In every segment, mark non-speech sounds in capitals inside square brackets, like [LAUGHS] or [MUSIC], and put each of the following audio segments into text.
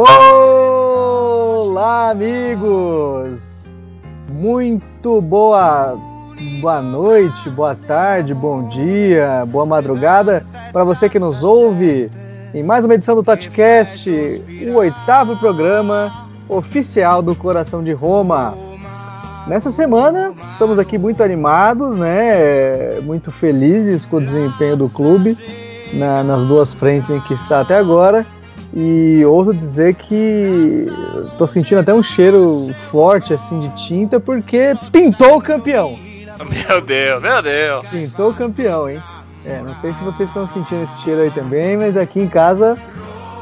Olá, amigos! Muito boa, boa noite, boa tarde, bom dia, boa madrugada para você que nos ouve em mais uma edição do Totcast, o oitavo programa oficial do Coração de Roma. Nessa semana, estamos aqui muito animados, né? Muito felizes com o desempenho do clube na, nas duas frentes em que está até agora. E ouso dizer que estou sentindo até um cheiro forte assim de tinta porque pintou o campeão. Meu Deus, meu Deus. Pintou o campeão, hein? É, não sei se vocês estão sentindo esse cheiro aí também, mas aqui em casa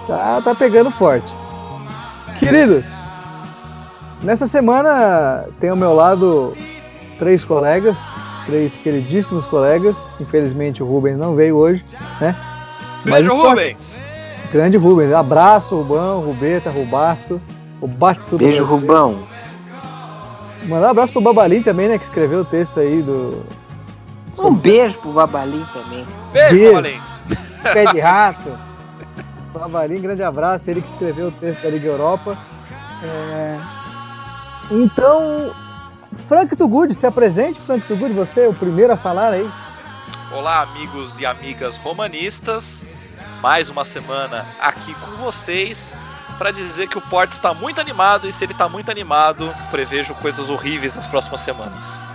tá, tá pegando forte. Queridos, nessa semana tem ao meu lado três colegas, três queridíssimos colegas. Infelizmente o Rubens não veio hoje, né? Beijo, Rubens! Grande Rubens. Abraço, Rubão, Rubeta, Rubaço. O bate tudo. Beijo, Rubão. Mandar um abraço pro Babalim também, né? Que escreveu o texto aí do. Um beijo pro Babalim também. Beijo, Beijo. Babalim. [LAUGHS] Pé de rato. Babalim, grande abraço. Ele que escreveu o texto da Liga Europa. É, Então, Frank Tugud, se apresente, Frank Tugud, você é o primeiro a falar aí. Olá, amigos e amigas romanistas. Mais uma semana aqui com vocês para dizer que o Porto está muito animado e se ele está muito animado, prevejo coisas horríveis nas próximas semanas.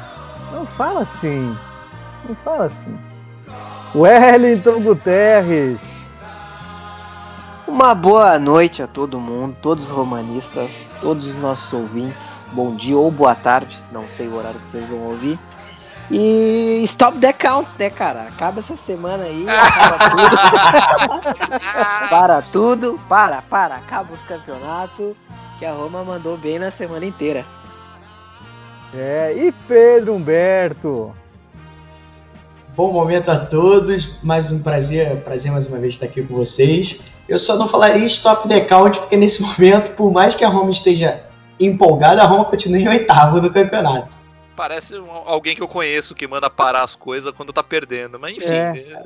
Não fala assim. Não fala assim. Wellington Guterres. Uma boa noite a todo mundo, todos os romanistas, todos os nossos ouvintes. Bom dia ou boa tarde, não sei o horário que vocês vão ouvir. E stop the count, né, cara? Acaba essa semana aí, [LAUGHS] acaba tudo. [LAUGHS] para tudo, para, para, acaba os campeonatos, que a Roma mandou bem na semana inteira. É, e Pedro Humberto. Bom momento a todos, mais um prazer, prazer mais uma vez estar aqui com vocês. Eu só não falaria stop the count, porque nesse [LAUGHS] momento, por mais que a Roma esteja empolgada, a Roma continua em oitavo no campeonato. Parece um- alguém que eu conheço que manda parar as coisas quando tá perdendo, mas enfim. É.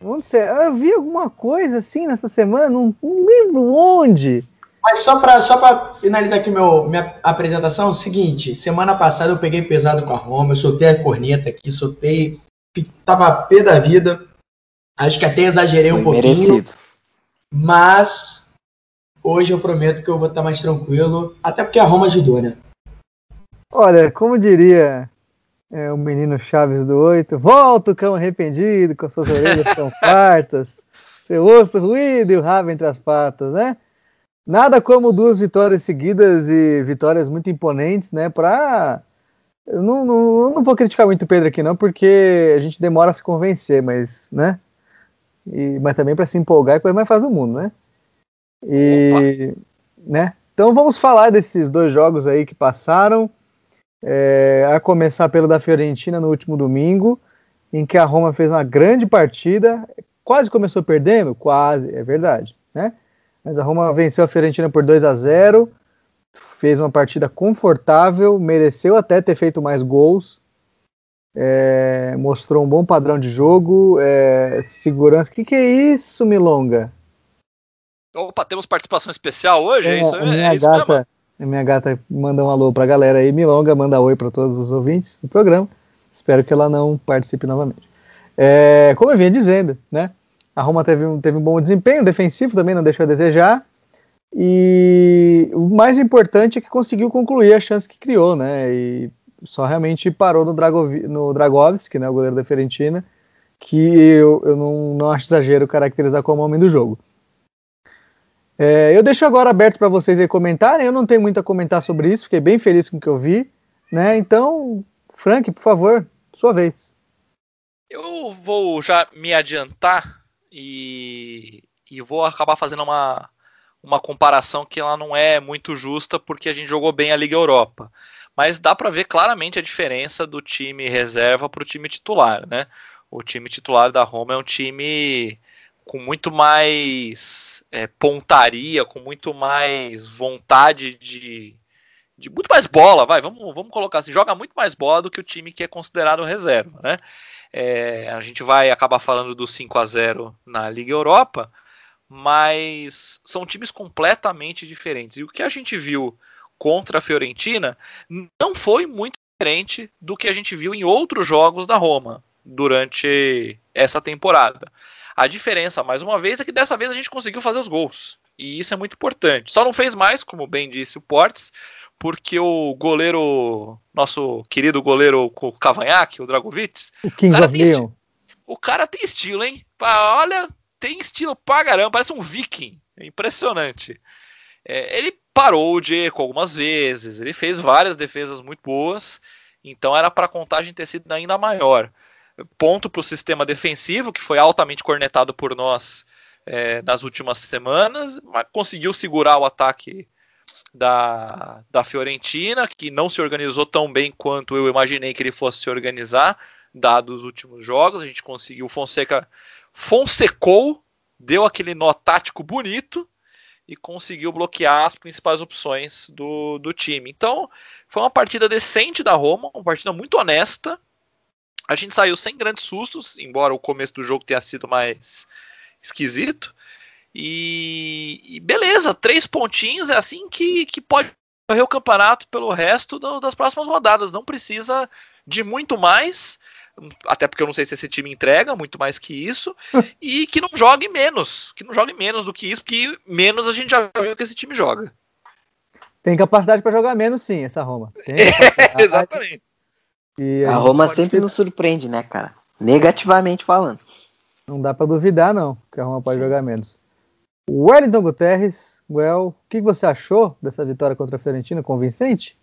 Não sei, eu vi alguma coisa assim nessa semana, não, não lembro onde. Mas só para só pra finalizar aqui meu, minha apresentação, é o seguinte, semana passada eu peguei pesado com a Roma, eu soltei a corneta aqui, soltei, tava pé da vida, acho que até exagerei um Foi pouquinho, merecido. mas hoje eu prometo que eu vou estar mais tranquilo, até porque a Roma ajudou, né? Olha, como diria é, o menino Chaves do Oito, volta o cão arrependido, com suas orelhas tão [LAUGHS] fartas, seu osso ruído e o rabo entre as patas, né? Nada como duas vitórias seguidas e vitórias muito imponentes, né? Pra. Eu não, não, não vou criticar muito o Pedro aqui, não, porque a gente demora a se convencer, mas, né? E, mas também para se empolgar é a coisa mais fácil do mundo, né? E, né? Então vamos falar desses dois jogos aí que passaram. É, a começar pelo da Fiorentina no último domingo, em que a Roma fez uma grande partida, quase começou perdendo, quase, é verdade, né? Mas a Roma venceu a Fiorentina por 2 a 0, fez uma partida confortável, mereceu até ter feito mais gols, é, mostrou um bom padrão de jogo, é, segurança. O que, que é isso, Milonga? Opa, temos participação especial hoje? É, isso, a minha é isso mesmo? gata, a minha gata manda um alô pra galera aí. Milonga manda oi para todos os ouvintes do programa. Espero que ela não participe novamente. É, como eu vinha dizendo, né? A Roma teve um, teve um bom desempenho defensivo, também não deixou a desejar. E o mais importante é que conseguiu concluir a chance que criou, né? E só realmente parou no, Dragovi, no Dragovski, né? O goleiro da Fiorentina, que eu, eu não, não acho exagero caracterizar como homem do jogo. É, eu deixo agora aberto para vocês aí comentarem. Eu não tenho muito a comentar sobre isso, fiquei bem feliz com o que eu vi. Né? Então, Frank, por favor, sua vez. Eu vou já me adiantar e, e vou acabar fazendo uma, uma comparação que ela não é muito justa porque a gente jogou bem a Liga Europa. Mas dá para ver claramente a diferença do time reserva para o time titular, né? O time titular da Roma é um time com muito mais é, pontaria, com muito mais vontade de, de muito mais bola, vai, vamos, vamos colocar assim, joga muito mais bola do que o time que é considerado reserva, né? É, a gente vai acabar falando do 5 a 0 na Liga Europa, mas são times completamente diferentes. E o que a gente viu contra a Fiorentina não foi muito diferente do que a gente viu em outros jogos da Roma durante essa temporada. A diferença, mais uma vez, é que dessa vez a gente conseguiu fazer os gols. E isso é muito importante. Só não fez mais, como bem disse o Portes, porque o goleiro, nosso querido goleiro Cavanhaque, o Dragovic, o, King o, cara tem o cara tem estilo, hein? Olha, tem estilo pra caramba, parece um viking. É impressionante. É, ele parou o Diego algumas vezes, ele fez várias defesas muito boas, então era para a contagem ter sido ainda maior. Ponto para o sistema defensivo, que foi altamente cornetado por nós é, nas últimas semanas, mas conseguiu segurar o ataque da, da Fiorentina, que não se organizou tão bem quanto eu imaginei que ele fosse se organizar, dados os últimos jogos. A gente conseguiu. Fonseca Fonsecou, deu aquele nó tático bonito e conseguiu bloquear as principais opções do, do time. Então, foi uma partida decente da Roma, uma partida muito honesta. A gente saiu sem grandes sustos, embora o começo do jogo tenha sido mais esquisito. E, e beleza, três pontinhos é assim que, que pode correr o campeonato pelo resto do, das próximas rodadas. Não precisa de muito mais até porque eu não sei se esse time entrega muito mais que isso, [LAUGHS] e que não jogue menos, que não jogue menos do que isso, porque menos a gente já viu que esse time joga. Tem capacidade para jogar menos, sim, essa Roma. É, [LAUGHS] exatamente. A, a Roma sempre nos surpreende, né, cara? Negativamente falando. Não dá para duvidar, não, que a Roma pode sim. jogar menos. Wellington Guterres, Well, o que você achou dessa vitória contra a Fiorentina? Convincente?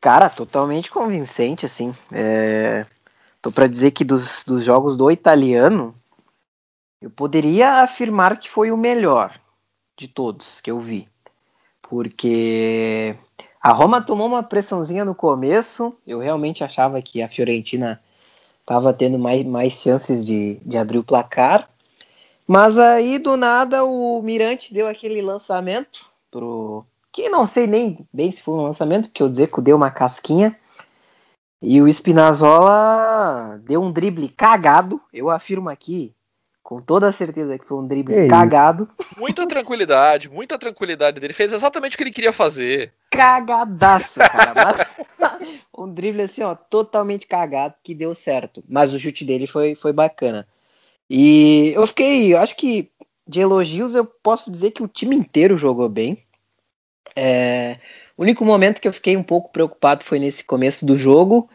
Cara, totalmente convincente, assim. É... Tô para dizer que dos, dos jogos do italiano, eu poderia afirmar que foi o melhor de todos que eu vi. Porque a Roma tomou uma pressãozinha no começo, eu realmente achava que a Fiorentina estava tendo mais, mais chances de, de abrir o placar. Mas aí do nada o Mirante deu aquele lançamento pro. Que não sei nem bem se foi um lançamento, porque o Dzeko deu uma casquinha. E o Spinazzola deu um drible cagado, eu afirmo aqui, com toda certeza que foi um drible cagado. Muita tranquilidade, muita tranquilidade dele. Fez exatamente o que ele queria fazer. Cagadaço, [LAUGHS] cara. um drible assim, ó, totalmente cagado, que deu certo. Mas o chute dele foi, foi bacana. E eu fiquei, eu acho que de elogios eu posso dizer que o time inteiro jogou bem. É, o único momento que eu fiquei um pouco preocupado foi nesse começo do jogo.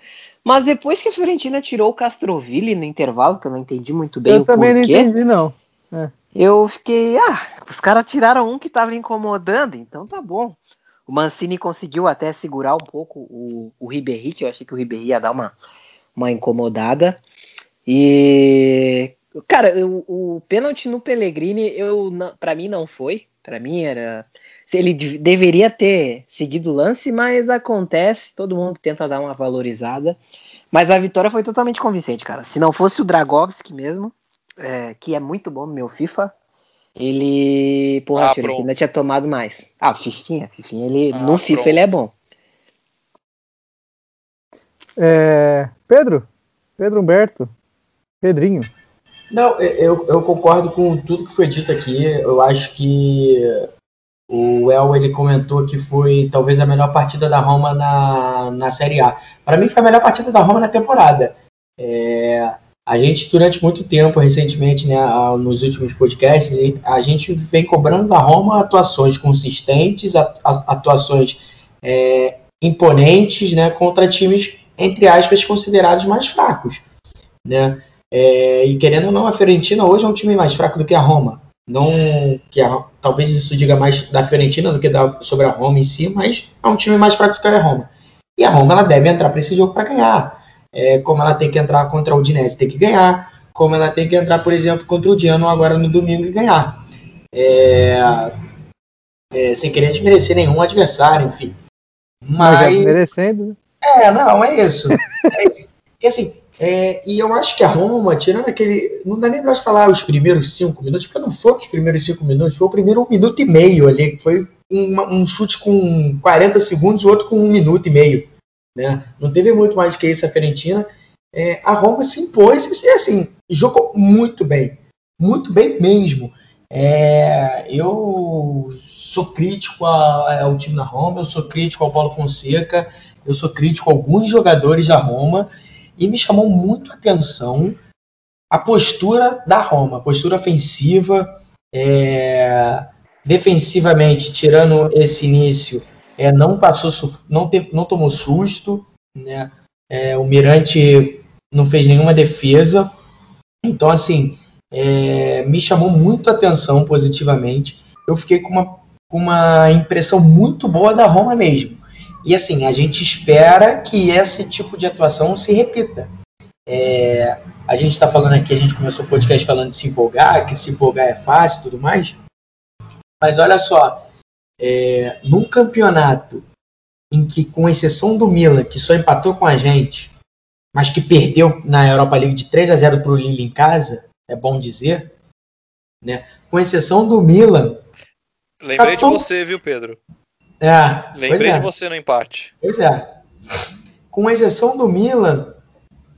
Mas depois que a Fiorentina tirou o Castroville no intervalo, que eu não entendi muito bem eu o também porquê, não entendi, não. É. Eu fiquei, ah, os caras tiraram um que tava incomodando, então tá bom. O Mancini conseguiu até segurar um pouco o, o Ribéry, que eu achei que o Ribéry ia dar uma, uma incomodada. E, cara, o, o pênalti no Pellegrini, eu, para mim não foi. Para mim era ele deveria ter seguido o lance, mas acontece, todo mundo tenta dar uma valorizada. Mas a vitória foi totalmente convincente, cara. Se não fosse o Dragovski mesmo, é, que é muito bom no meu FIFA, ele. Porra, ah, ele ainda tinha tomado mais. Ah, o Fifinha, Fifinha, ele, ah, no FIFA pronto. ele é bom. É, Pedro? Pedro Humberto? Pedrinho? Não, eu, eu concordo com tudo que foi dito aqui. Eu acho que o El ele comentou que foi talvez a melhor partida da Roma na, na Série A. Para mim foi a melhor partida da Roma na temporada. É, a gente durante muito tempo, recentemente, né, nos últimos podcasts, a gente vem cobrando da Roma atuações consistentes, atuações é, imponentes, né, contra times entre aspas considerados mais fracos, né? É, e querendo ou não, a Fiorentina hoje é um time mais fraco do que a Roma. Não que a, talvez isso diga mais da Fiorentina do que da, sobre a Roma em si, mas é um time mais fraco que a Roma. E a Roma ela deve entrar para esse jogo para ganhar. É, como ela tem que entrar contra o Udinese, tem que ganhar. Como ela tem que entrar, por exemplo, contra o Diano agora no domingo e ganhar. É, é, sem querer desmerecer nenhum adversário, enfim. Mas, mas merecendo. Né? É, não, é isso. [LAUGHS] é, e assim, é, e eu acho que a Roma, tirando aquele. Não dá nem pra falar os primeiros cinco minutos, porque não foram os primeiros cinco minutos, foi o primeiro um minuto e meio ali, que foi uma, um chute com 40 segundos, o outro com um minuto e meio. Né? Não teve muito mais que isso a Fiorentina. É, a Roma se impôs e assim, jogou muito bem. Muito bem mesmo. É, eu sou crítico ao time da Roma, eu sou crítico ao Paulo Fonseca, eu sou crítico a alguns jogadores da Roma, e me chamou muito a atenção a postura da Roma, a postura ofensiva, é, defensivamente, tirando esse início, é, não passou, não, te, não tomou susto, né? É, o Mirante não fez nenhuma defesa, então assim é, me chamou muito a atenção positivamente. Eu fiquei com uma, com uma impressão muito boa da Roma mesmo. E assim, a gente espera que esse tipo de atuação se repita. É, a gente está falando aqui, a gente começou o podcast falando de se empolgar, que se empolgar é fácil e tudo mais. Mas olha só, é, num campeonato em que, com exceção do Milan, que só empatou com a gente, mas que perdeu na Europa League de 3 a 0 para o Lille em casa, é bom dizer, né? Com exceção do Milan. Lembrei tá de todo... você, viu, Pedro? É. Lembrei é. de você no empate. Pois é. Com exceção do Milan,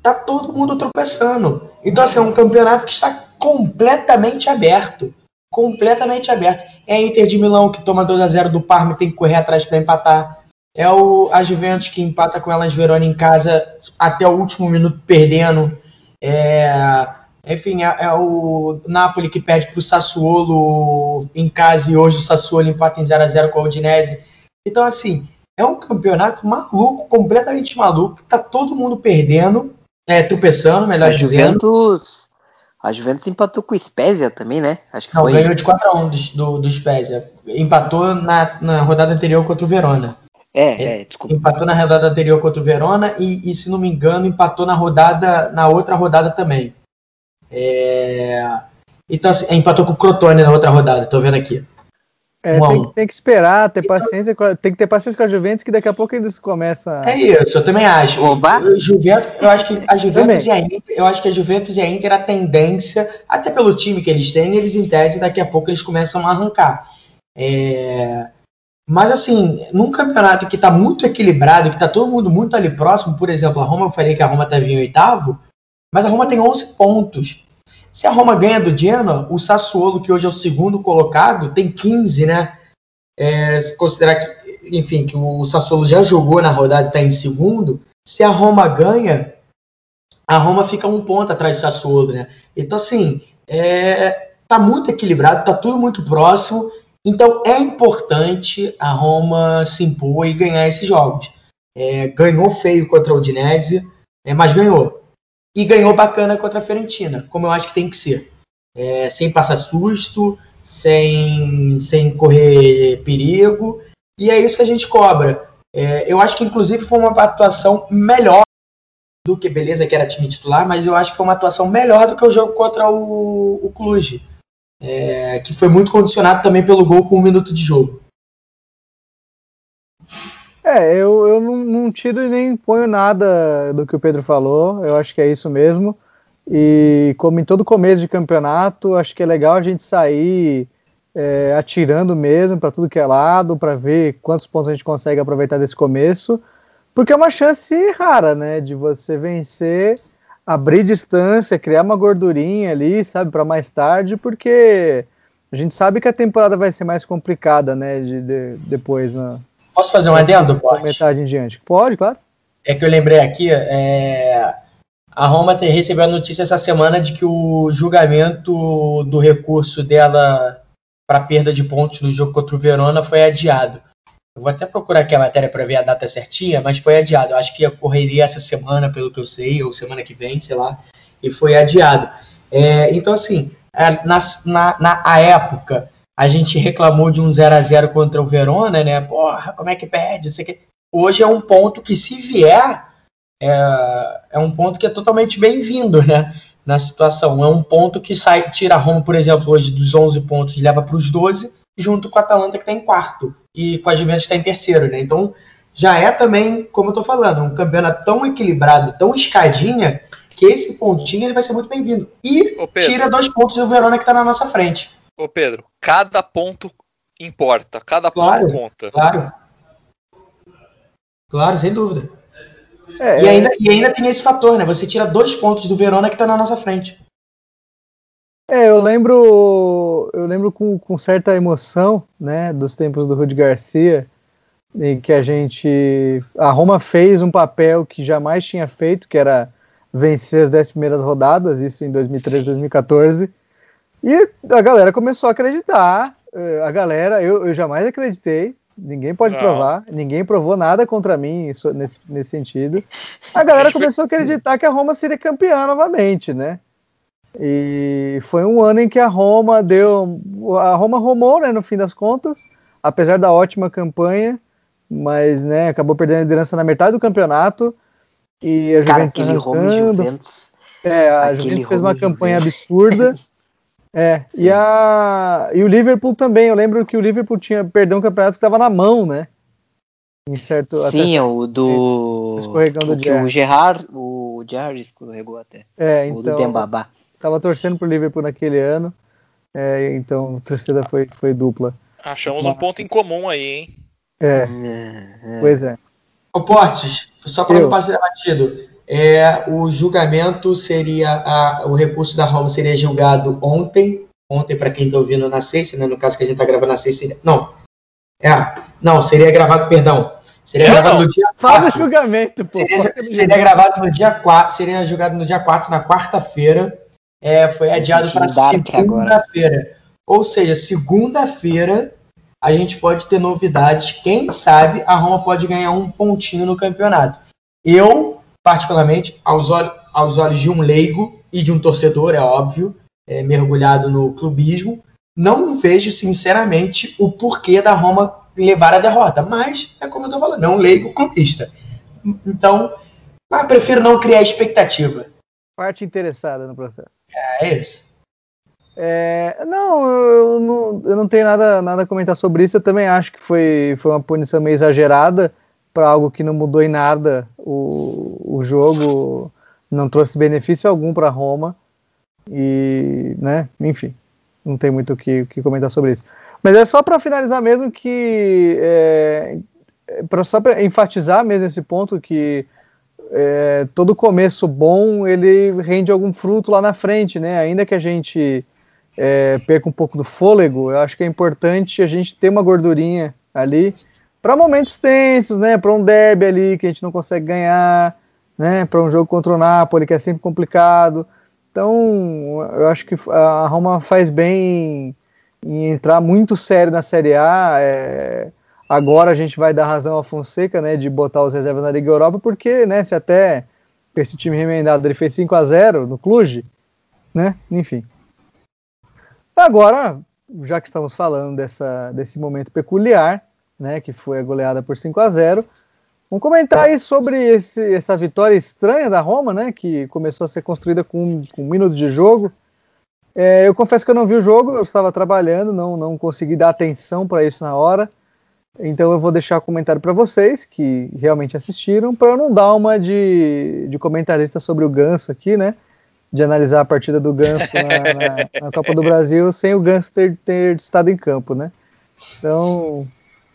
tá todo mundo tropeçando. Então, assim, é um campeonato que está completamente aberto. Completamente aberto. É a Inter de Milão que toma 2 a 0 do Parma e tem que correr atrás para empatar. É o, a Juventus que empata com elas Verona em casa até o último minuto perdendo. É, enfim, é, é, o Napoli que perde para o Sassuolo em casa e hoje o Sassuolo empata em 0 a 0 com a Udinese. Então, assim, é um campeonato maluco, completamente maluco. Tá todo mundo perdendo, é, tropeçando, melhor a dizendo. Juventus, a Juventus empatou com o Spezia também, né? Acho que Não, foi... ganhou de 4x1 do, do, do Spezia. Empatou na, na rodada anterior contra o Verona. É, é, desculpa. Empatou na rodada anterior contra o Verona e, e, se não me engano, empatou na rodada, na outra rodada também. É... Então, assim, empatou com o Crotone na outra rodada, tô vendo aqui. É, um tem, tem, que esperar, ter então, paciência, tem que ter paciência com a Juventus, que daqui a pouco eles começam. É isso, eu também acho. Oba. Juventus, eu acho que a Juventus e a Inter, eu acho que a Juventus e a Inter, a tendência, até pelo time que eles têm, eles em tese, daqui a pouco eles começam a arrancar. É... Mas assim, num campeonato que está muito equilibrado, que está todo mundo muito ali próximo, por exemplo, a Roma, eu falei que a Roma estava em oitavo, mas a Roma tem 11 pontos. Se a Roma ganha do Genoa, o Sassuolo, que hoje é o segundo colocado, tem 15, né? É, se considerar que, enfim, que o Sassuolo já jogou na rodada e está em segundo, se a Roma ganha, a Roma fica um ponto atrás do Sassuolo, né? Então, assim, é, tá muito equilibrado, tá tudo muito próximo. Então, é importante a Roma se impor e ganhar esses jogos. É, ganhou feio contra o Udinese, é, mas ganhou e ganhou bacana contra a Fiorentina, como eu acho que tem que ser. É, sem passar susto, sem, sem correr perigo, e é isso que a gente cobra. É, eu acho que inclusive foi uma atuação melhor do que, beleza, que era time titular, mas eu acho que foi uma atuação melhor do que o jogo contra o, o Cluj, é, que foi muito condicionado também pelo gol com um minuto de jogo. É, eu, eu não, não tiro e nem ponho nada do que o Pedro falou, eu acho que é isso mesmo. E como em todo começo de campeonato, acho que é legal a gente sair é, atirando mesmo para tudo que é lado, para ver quantos pontos a gente consegue aproveitar desse começo, porque é uma chance rara, né, de você vencer, abrir distância, criar uma gordurinha ali, sabe, para mais tarde, porque a gente sabe que a temporada vai ser mais complicada, né, de, de depois, né, Posso fazer um adendo, Pode? Metade em diante. Pode, claro. É que eu lembrei aqui, é... a Roma recebeu a notícia essa semana de que o julgamento do recurso dela para perda de pontos no jogo contra o Verona foi adiado. Eu vou até procurar aqui a matéria para ver a data certinha, mas foi adiado. Eu acho que ocorreria essa semana, pelo que eu sei, ou semana que vem, sei lá, e foi adiado. É, então, assim, é, na, na, na época, a gente reclamou de um 0 a 0 contra o Verona, né? Porra, como é que perde? Sei que. Hoje é um ponto que, se vier, é, é um ponto que é totalmente bem-vindo, né? Na situação. É um ponto que sai, tira a Roma, por exemplo, hoje dos 11 pontos e leva para os 12, junto com a Atalanta, que está em quarto, e com a Juventus que está em terceiro, né? Então, já é também, como eu tô falando, um campeonato tão equilibrado, tão escadinha, que esse pontinho ele vai ser muito bem-vindo. E tira dois pontos do Verona que está na nossa frente. Ô Pedro, cada ponto importa, cada claro, ponto conta. Claro. Claro, sem dúvida. É, e, é. ainda, e ainda tem esse fator, né? Você tira dois pontos do Verona que tá na nossa frente. É, eu lembro lembro, eu lembro com, com certa emoção, né, dos tempos do Rudi Garcia, em que a gente, a Roma fez um papel que jamais tinha feito, que era vencer as dez primeiras rodadas, isso em 2013, Sim. 2014, e a galera começou a acreditar, eh, a galera, eu, eu jamais acreditei, ninguém pode Não. provar, ninguém provou nada contra mim isso, nesse, nesse sentido. A galera começou a acreditar que a Roma seria campeã novamente, né? E foi um ano em que a Roma deu. A Roma romou, né, no fim das contas, apesar da ótima campanha, mas né, acabou perdendo a liderança na metade do campeonato. E a Juventus Cara, arrancando. Juventus, é, a Juventus fez uma campanha absurda. É, e, a, e o Liverpool também. Eu lembro que o Liverpool tinha perdeu um campeonato que estava na mão, né? Em certo, Sim, até, o do. Escorregando o, que o Gerard, o Gerard escorregou até. É, então. O do Dembabá. Tava torcendo pro Liverpool naquele ano. É, então a torcida foi, foi dupla. Achamos um ponto em comum aí, hein? É. é, é. Pois é. Ô, Portes, só para não passar batido, é, o julgamento seria, a, o recurso da Roma seria julgado ontem, ontem para quem está ouvindo na sexta, né, no caso que a gente está gravando na sexta, seria, não, é, não, seria gravado, perdão, seria é, gravado não. no dia 4. Faz o julgamento, pô. Seria, seria gravado no dia 4, seria julgado no dia 4, na quarta-feira, é, foi adiado para segunda-feira. Ou seja, segunda-feira a gente pode ter novidades. Quem sabe a Roma pode ganhar um pontinho no campeonato. Eu particularmente, aos, olhos, aos olhos de um leigo e de um torcedor, é óbvio, é, mergulhado no clubismo, não vejo, sinceramente, o porquê da Roma levar a derrota. Mas, é como eu estou falando, é um leigo clubista. Então, mas prefiro não criar expectativa. Parte interessada no processo. É, é isso. É, não, eu não, eu não tenho nada, nada a comentar sobre isso. Eu também acho que foi, foi uma punição meio exagerada para algo que não mudou em nada o, o jogo, não trouxe benefício algum para Roma e, né, enfim, não tem muito o que, que comentar sobre isso. Mas é só para finalizar mesmo que, é, é pra, só para enfatizar mesmo esse ponto que é, todo começo bom ele rende algum fruto lá na frente, né? Ainda que a gente é, perca um pouco do fôlego, eu acho que é importante a gente ter uma gordurinha ali para momentos tensos, né? Para um derby ali que a gente não consegue ganhar, né? Para um jogo contra o Napoli que é sempre complicado. Então, eu acho que a Roma faz bem em entrar muito sério na Série A. É... Agora a gente vai dar razão ao Fonseca, né? De botar os reservas na Liga Europa, porque, né? Se até esse time remendado ele fez 5 a 0 no Cluj, né? Enfim. Agora, já que estamos falando dessa, desse momento peculiar, né, que foi a goleada por 5 a 0 Vamos comentar aí sobre esse, essa vitória estranha da Roma, né, que começou a ser construída com, com um minuto de jogo. É, eu confesso que eu não vi o jogo, eu estava trabalhando, não, não consegui dar atenção para isso na hora. Então eu vou deixar o comentário para vocês que realmente assistiram, para eu não dar uma de, de comentarista sobre o Ganso aqui, né? De analisar a partida do Ganso na, na, na Copa do Brasil sem o Ganso ter, ter estado em campo, né? Então,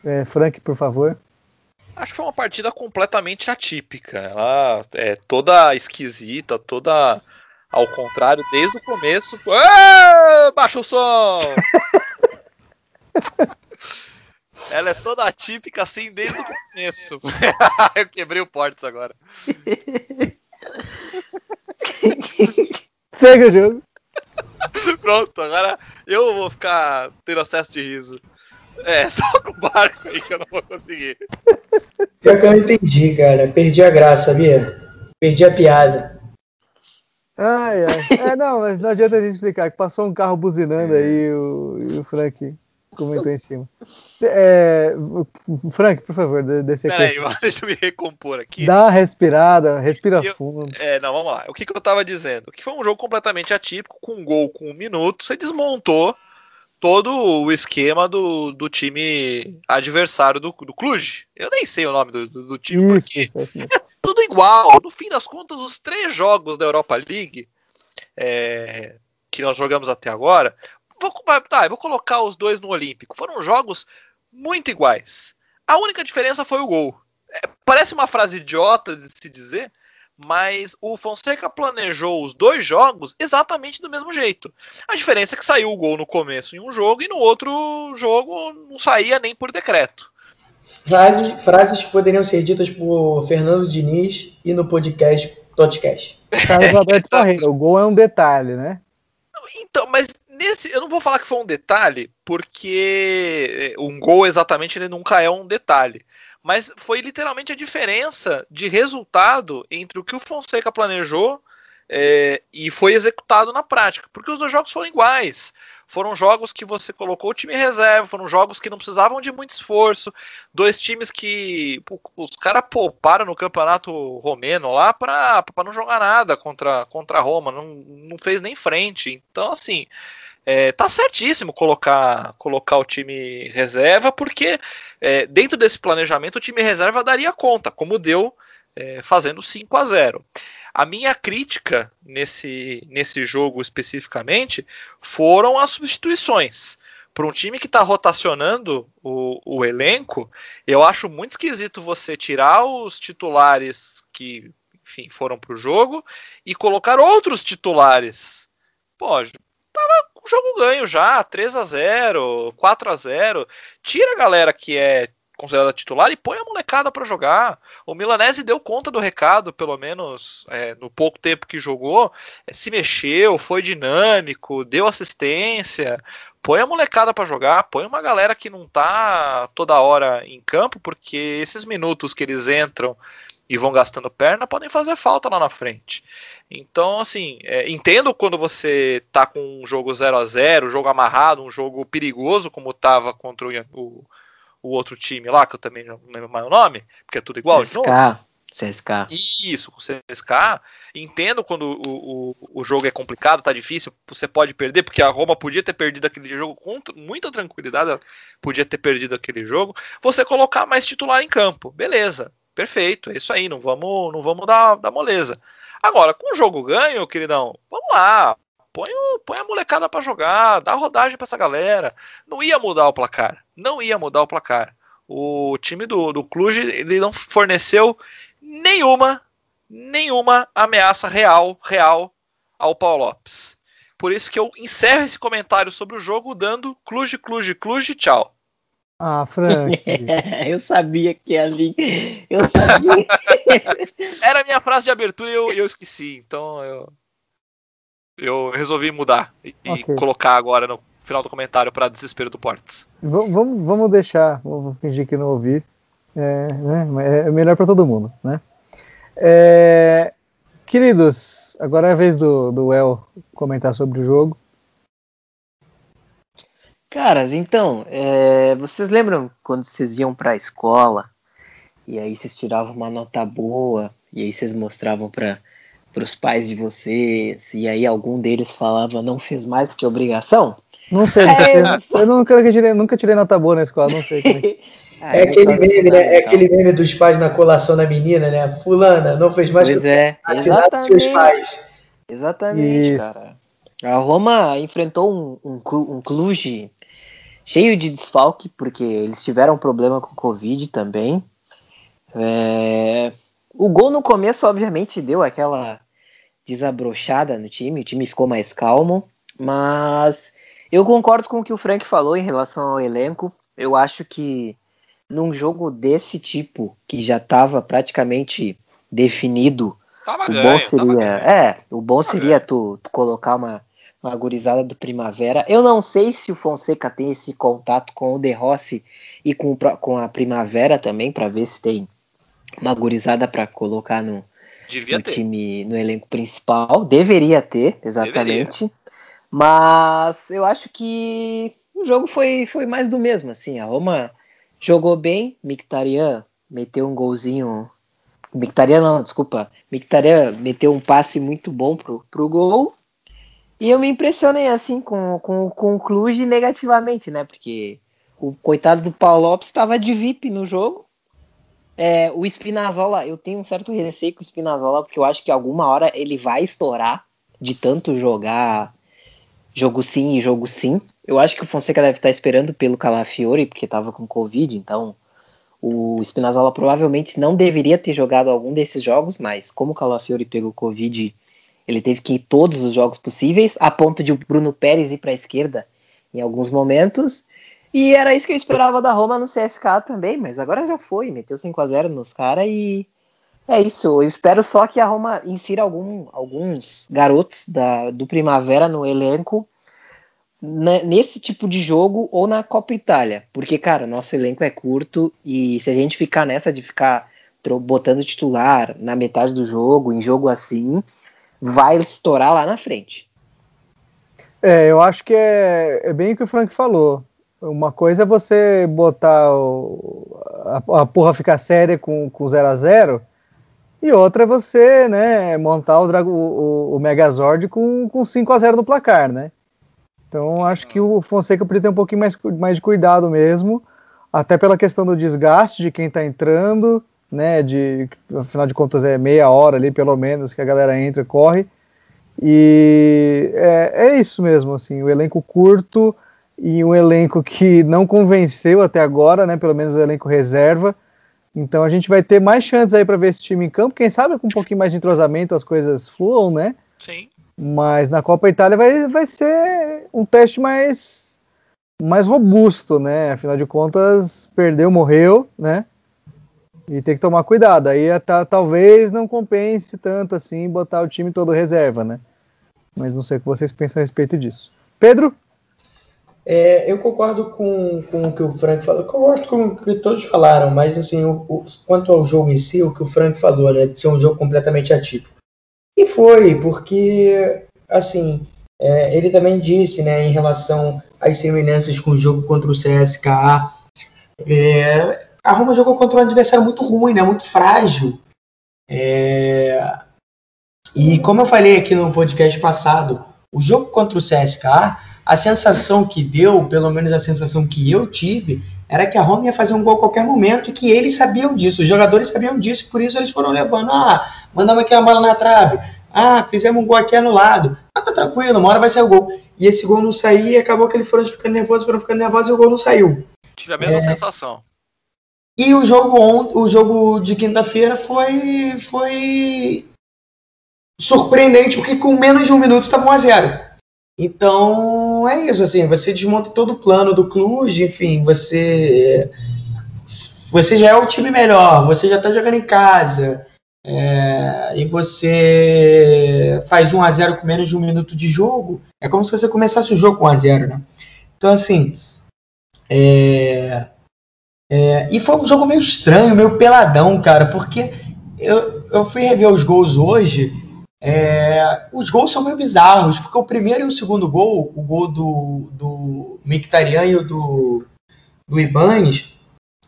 é, Frank, por favor. Acho que foi uma partida completamente atípica. Ela é toda esquisita, toda ao contrário, desde o começo. Baixa o som! [LAUGHS] Ela é toda atípica assim desde o começo. [LAUGHS] Eu quebrei o portas agora. [LAUGHS] Segue o jogo. Pronto, agora eu vou ficar tendo acesso de riso. É, [LAUGHS] toca o barco aí que eu não vou conseguir. Pior que eu não entendi, cara. Perdi a graça, sabia? Perdi a piada. Ai, ai. É, não, mas não adianta a gente explicar que passou um carro buzinando aí o, e o Frank comentou em cima. É, Frank, por favor, desce aqui. Peraí, [LAUGHS] deixa eu me recompor aqui. Dá uma respirada, respira eu, fundo. É, não, vamos lá. O que, que eu tava dizendo? Que foi um jogo completamente atípico, com um gol com um minuto, você desmontou todo o esquema do, do time adversário do, do Cluj. Eu nem sei o nome do, do, do time, isso, porque [LAUGHS] é tudo igual. No fim das contas, os três jogos da Europa League é, que nós jogamos até agora, vou, tá, vou colocar os dois no Olímpico. Foram jogos muito iguais. A única diferença foi o gol. É, parece uma frase idiota de se dizer, mas o Fonseca planejou os dois jogos exatamente do mesmo jeito. A diferença é que saiu o gol no começo em um jogo e no outro jogo não saía nem por decreto. Frases, frases que poderiam ser ditas por Fernando Diniz e no podcast Totcast. o [LAUGHS] gol é um detalhe, né? Então, mas nesse, eu não vou falar que foi um detalhe, porque um gol exatamente ele nunca é um detalhe mas foi literalmente a diferença de resultado entre o que o Fonseca planejou é, e foi executado na prática, porque os dois jogos foram iguais. Foram jogos que você colocou o time reserva, foram jogos que não precisavam de muito esforço, dois times que os caras pouparam no campeonato romeno lá para não jogar nada contra, contra a Roma, não, não fez nem frente. Então, assim, é, tá certíssimo colocar, colocar o time reserva, porque é, dentro desse planejamento o time reserva daria conta, como deu é, fazendo 5 a 0 A minha crítica nesse, nesse jogo especificamente foram as substituições. Para um time que está rotacionando o, o elenco, eu acho muito esquisito você tirar os titulares que enfim, foram para o jogo e colocar outros titulares. Pô, tava com o jogo ganho já, 3 a 0 4 a 0 Tira a galera que é considerada titular e põe a molecada para jogar. O Milanese deu conta do recado, pelo menos é, no pouco tempo que jogou, é, se mexeu, foi dinâmico, deu assistência. Põe a molecada para jogar, põe uma galera que não tá toda hora em campo, porque esses minutos que eles entram e vão gastando perna podem fazer falta lá na frente. Então, assim, é, entendo quando você tá com um jogo 0 a 0 um jogo amarrado, um jogo perigoso, como tava contra o, o, outro time lá, que eu também não lembro mais o nome, porque é tudo igual CSK. de novo. CSK. Isso, com CSK. Entendo quando o, o, o jogo é complicado, tá difícil, você pode perder, porque a Roma podia ter perdido aquele jogo com muita tranquilidade, podia ter perdido aquele jogo. Você colocar mais titular em campo, beleza. Perfeito, é isso aí, não vamos, não vamos dar, dar moleza. Agora, com o jogo ganho, queridão, vamos lá, põe, o, põe a molecada para jogar, dá rodagem para essa galera. Não ia mudar o placar, não ia mudar o placar. O time do, do Cluj ele não forneceu nenhuma, nenhuma ameaça real, real ao Paulo Lopes. Por isso que eu encerro esse comentário sobre o jogo dando Cluj, Cluj, Cluj, tchau. Ah, Frank. [LAUGHS] eu sabia que ali. Eu sabia. [LAUGHS] Era a minha frase de abertura e eu, eu esqueci. Então eu, eu resolvi mudar e, okay. colocar agora no final do comentário para desespero do Portes. Vamos, vamos deixar, vamos fingir que não ouvi. É, né, é melhor para todo mundo, né? É, queridos, agora é a vez do, do El comentar sobre o jogo. Caras, então, é, vocês lembram quando vocês iam para a escola e aí vocês tiravam uma nota boa e aí vocês mostravam para os pais de vocês e aí algum deles falava não fez mais que obrigação? Não sei, nunca é, eu nunca tirei, nunca tirei nota boa na escola, não sei. É, [LAUGHS] ah, é aquele meme, né? É aquele meme dos pais na colação da menina, né? Fulana, não fez mais pois que é, exatamente, seus pais. Exatamente, Isso. cara. A Roma enfrentou um, um, um Cluj cheio de desfalque, porque eles tiveram problema com Covid também. É... O gol no começo, obviamente, deu aquela desabrochada no time, o time ficou mais calmo, mas eu concordo com o que o Frank falou em relação ao elenco. Eu acho que num jogo desse tipo, que já estava praticamente definido, tava o ganho, bom seria, é, o bom seria tu, tu, colocar uma uma gurizada do Primavera. Eu não sei se o Fonseca tem esse contato com o De Rossi e com, com a Primavera também, para ver se tem uma gurizada para colocar no, no time, no elenco principal. Deveria ter, exatamente. Deveria. Mas eu acho que o jogo foi, foi mais do mesmo, assim. A Roma jogou bem, Mictarian meteu um golzinho. Mictarian não, desculpa. Mictarian meteu um passe muito bom pro, pro gol. E eu me impressionei, assim, com, com, com o Cluj negativamente, né? Porque o coitado do Paulo Lopes estava de VIP no jogo. É, o Spinazzola, eu tenho um certo receio com o Spinazzola, porque eu acho que alguma hora ele vai estourar de tanto jogar jogo sim e jogo sim. Eu acho que o Fonseca deve estar esperando pelo Calafiore, porque estava com Covid, então O Spinazzola provavelmente não deveria ter jogado algum desses jogos, mas como o Calafiori pegou Covid, ele teve que ir todos os jogos possíveis, a ponto de o Bruno Pérez ir para a esquerda em alguns momentos. E era isso que eu esperava da Roma no CSK também, mas agora já foi, meteu 5 a 0 nos caras e é isso. Eu espero só que a Roma insira algum, alguns garotos da, do Primavera no elenco nesse tipo de jogo ou na Copa Itália. Porque, cara, nosso elenco é curto e se a gente ficar nessa de ficar botando titular na metade do jogo, em jogo assim, vai estourar lá na frente. É, eu acho que é, é bem o que o Frank falou. Uma coisa é você botar o, a, a porra ficar séria com 0 a 0 e outra é você, né, montar o, Drago, o, o Megazord com, com 5 a 0 no placar, né? Então acho que o Fonseca precisa ter um pouquinho mais, mais de cuidado mesmo, até pela questão do desgaste de quem está entrando, né? De afinal de contas é meia hora ali pelo menos que a galera entra e corre. E é, é isso mesmo, assim, o elenco curto e um elenco que não convenceu até agora, né? Pelo menos o elenco reserva. Então a gente vai ter mais chances aí para ver esse time em campo. Quem sabe com um pouquinho mais de entrosamento as coisas fluam, né? Sim. Mas na Copa Itália vai, vai ser um teste mais, mais robusto, né? Afinal de contas, perdeu, morreu, né? E tem que tomar cuidado. Aí talvez não compense tanto assim botar o time todo reserva, né? Mas não sei o que vocês pensam a respeito disso. Pedro? É, eu concordo com, com o que o Frank falou, concordo com o que todos falaram, mas assim, o, o, quanto ao jogo em si, o que o Frank falou, né, de ser um jogo completamente atípico. E foi, porque, assim, é, ele também disse, né, em relação às semelhanças com o jogo contra o CSKA, é, a Roma jogou contra um adversário muito ruim, né, muito frágil. É, e como eu falei aqui no podcast passado, o jogo contra o CSKA, a sensação que deu, pelo menos a sensação que eu tive, era que a Roma ia fazer um gol a qualquer momento e que eles sabiam disso, os jogadores sabiam disso, por isso eles foram levando. Ah, mandamos aqui a bola na trave. Ah, fizemos um gol aqui anulado. Ah, tá tranquilo, uma hora vai sair o gol. E esse gol não saiu e acabou que eles foram ficando nervosos, foram ficando nervosos e o gol não saiu. Tive a mesma é... sensação. E o jogo on... o jogo de quinta-feira foi foi surpreendente, porque com menos de um minuto estava 1 a 0 Então é isso, assim, você desmonta todo o plano do Cluj, enfim, você você já é o time melhor, você já está jogando em casa, é, e você faz 1 a 0 com menos de um minuto de jogo, é como se você começasse o jogo com 1 a 0 né? Então, assim, é, é, e foi um jogo meio estranho, meio peladão, cara, porque eu, eu fui rever os gols hoje, é, os gols são meio bizarros, porque o primeiro e o segundo gol, o gol do, do Mictarian e o do, do Ibanes,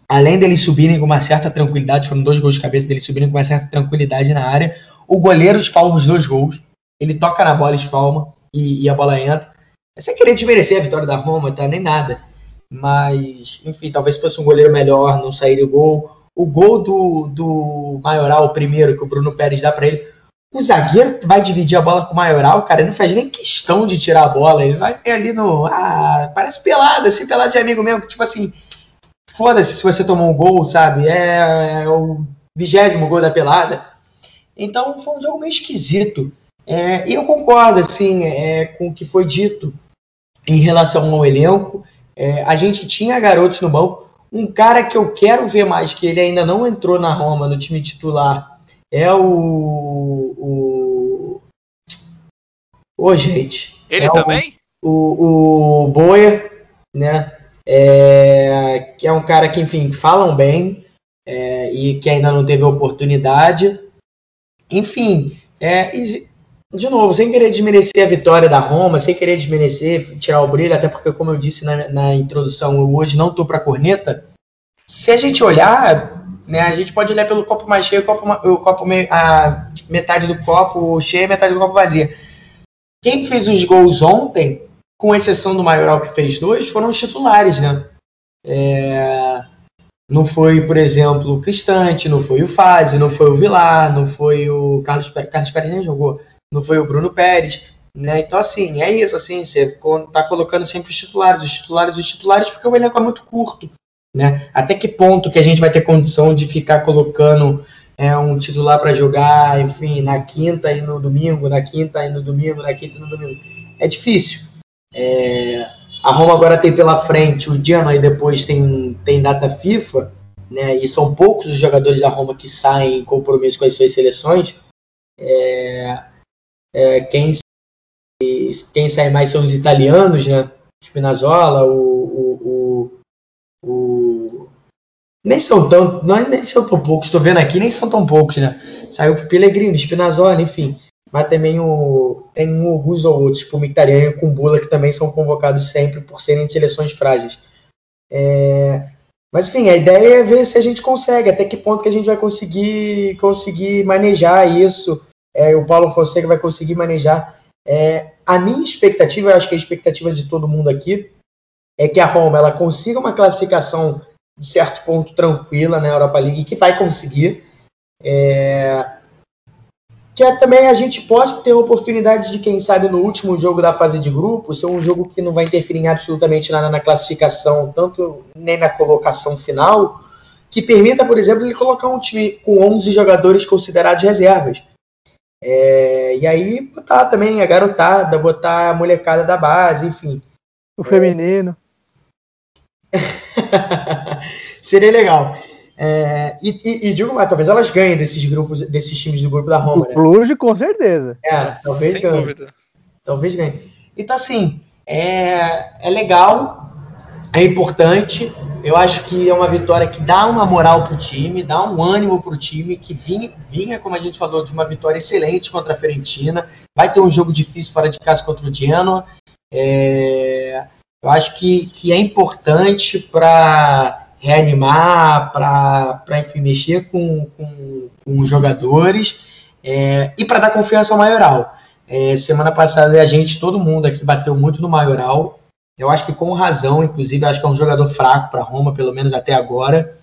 além deles subirem com uma certa tranquilidade, foram dois gols de cabeça deles subirem com uma certa tranquilidade na área, o goleiro espalma os dois gols, ele toca na bola, espalma e, e a bola entra. É sem querer desmerecer a vitória da Roma, tá? Nem nada. Mas, enfim, talvez fosse um goleiro melhor, não sairia o gol. O gol do, do Maioral, o primeiro, que o Bruno Pérez dá para ele. O zagueiro vai dividir a bola com o Maioral, cara, ele não faz nem questão de tirar a bola. Ele vai ali no. Ah, parece pelada, assim, pelada de amigo mesmo. Tipo assim, foda-se se você tomou um gol, sabe? É, é o vigésimo gol da pelada. Então foi um jogo meio esquisito. É, e eu concordo assim é, com o que foi dito em relação ao elenco. É, a gente tinha garotos no banco. Um cara que eu quero ver mais, que ele ainda não entrou na Roma, no time titular, é o. o... Ô, gente. Ele é também? O, o, o Boia, né? é, que é um cara que, enfim, falam bem é, e que ainda não teve oportunidade. Enfim, é, de novo, sem querer desmerecer a vitória da Roma, sem querer desmerecer, tirar o brilho, até porque, como eu disse na, na introdução, eu hoje não estou para corneta. Se a gente olhar, né, a gente pode olhar pelo copo mais cheio, copo, o copo a metade do copo cheio, metade do copo vazia. Quem fez os gols ontem com exceção do Maioral que fez dois, foram os titulares, né? É, não foi, por exemplo, o Cristante, não foi o Fazi, não foi o Vilar, não foi o Carlos Pérez, Carlos Pérez nem jogou, não foi o Bruno Pérez, né? Então, assim, é isso, assim, você tá colocando sempre os titulares, os titulares, os titulares, porque o elenco é muito curto, né? Até que ponto que a gente vai ter condição de ficar colocando é, um titular para jogar, enfim, na quinta e no domingo, na quinta e no domingo, na quinta e no domingo. É difícil. É, a Roma agora tem pela frente o Genoa e depois tem, tem data FIFA, né? E são poucos os jogadores da Roma que saem em compromisso com as suas seleções. É, é, quem, quem sai mais são os italianos, né? Spinazzola, o, o, o, o, nem são tão, não, nem são tão poucos, estou vendo aqui, nem são tão poucos, né? Saiu o Pellegrino, Spinazzola, enfim. Mas também o, tem alguns ou outros, tipo o Mictarian e o Kumbula, que também são convocados sempre por serem de seleções frágeis. É, mas enfim, a ideia é ver se a gente consegue, até que ponto que a gente vai conseguir, conseguir manejar isso. É, o Paulo Fonseca vai conseguir manejar. É, a minha expectativa, eu acho que a expectativa de todo mundo aqui, é que a Roma ela consiga uma classificação de certo ponto tranquila na Europa League, que vai conseguir. É, que é também a gente possa ter a oportunidade de, quem sabe, no último jogo da fase de grupo, ser um jogo que não vai interferir em absolutamente nada na classificação, tanto nem na colocação final, que permita, por exemplo, ele colocar um time com 11 jogadores considerados reservas. É, e aí botar também a garotada, botar a molecada da base, enfim. O feminino. [LAUGHS] Seria legal. É, e, e, e, digo mais, talvez elas ganhem desses grupos, desses times do grupo da Roma. O né? Cluj, com certeza. É, talvez Sem ganhe. Dúvida. Talvez ganhe. Então, assim, é, é legal, é importante. Eu acho que é uma vitória que dá uma moral pro time, dá um ânimo pro time, que vinha, vinha, como a gente falou, de uma vitória excelente contra a Fiorentina. Vai ter um jogo difícil fora de casa contra o Genoa. É, eu acho que, que é importante para reanimar, para mexer com, com, com os jogadores é, e para dar confiança ao Maioral. É, semana passada a gente, todo mundo aqui bateu muito no Maioral. Eu acho que com razão, inclusive, acho que é um jogador fraco para Roma, pelo menos até agora.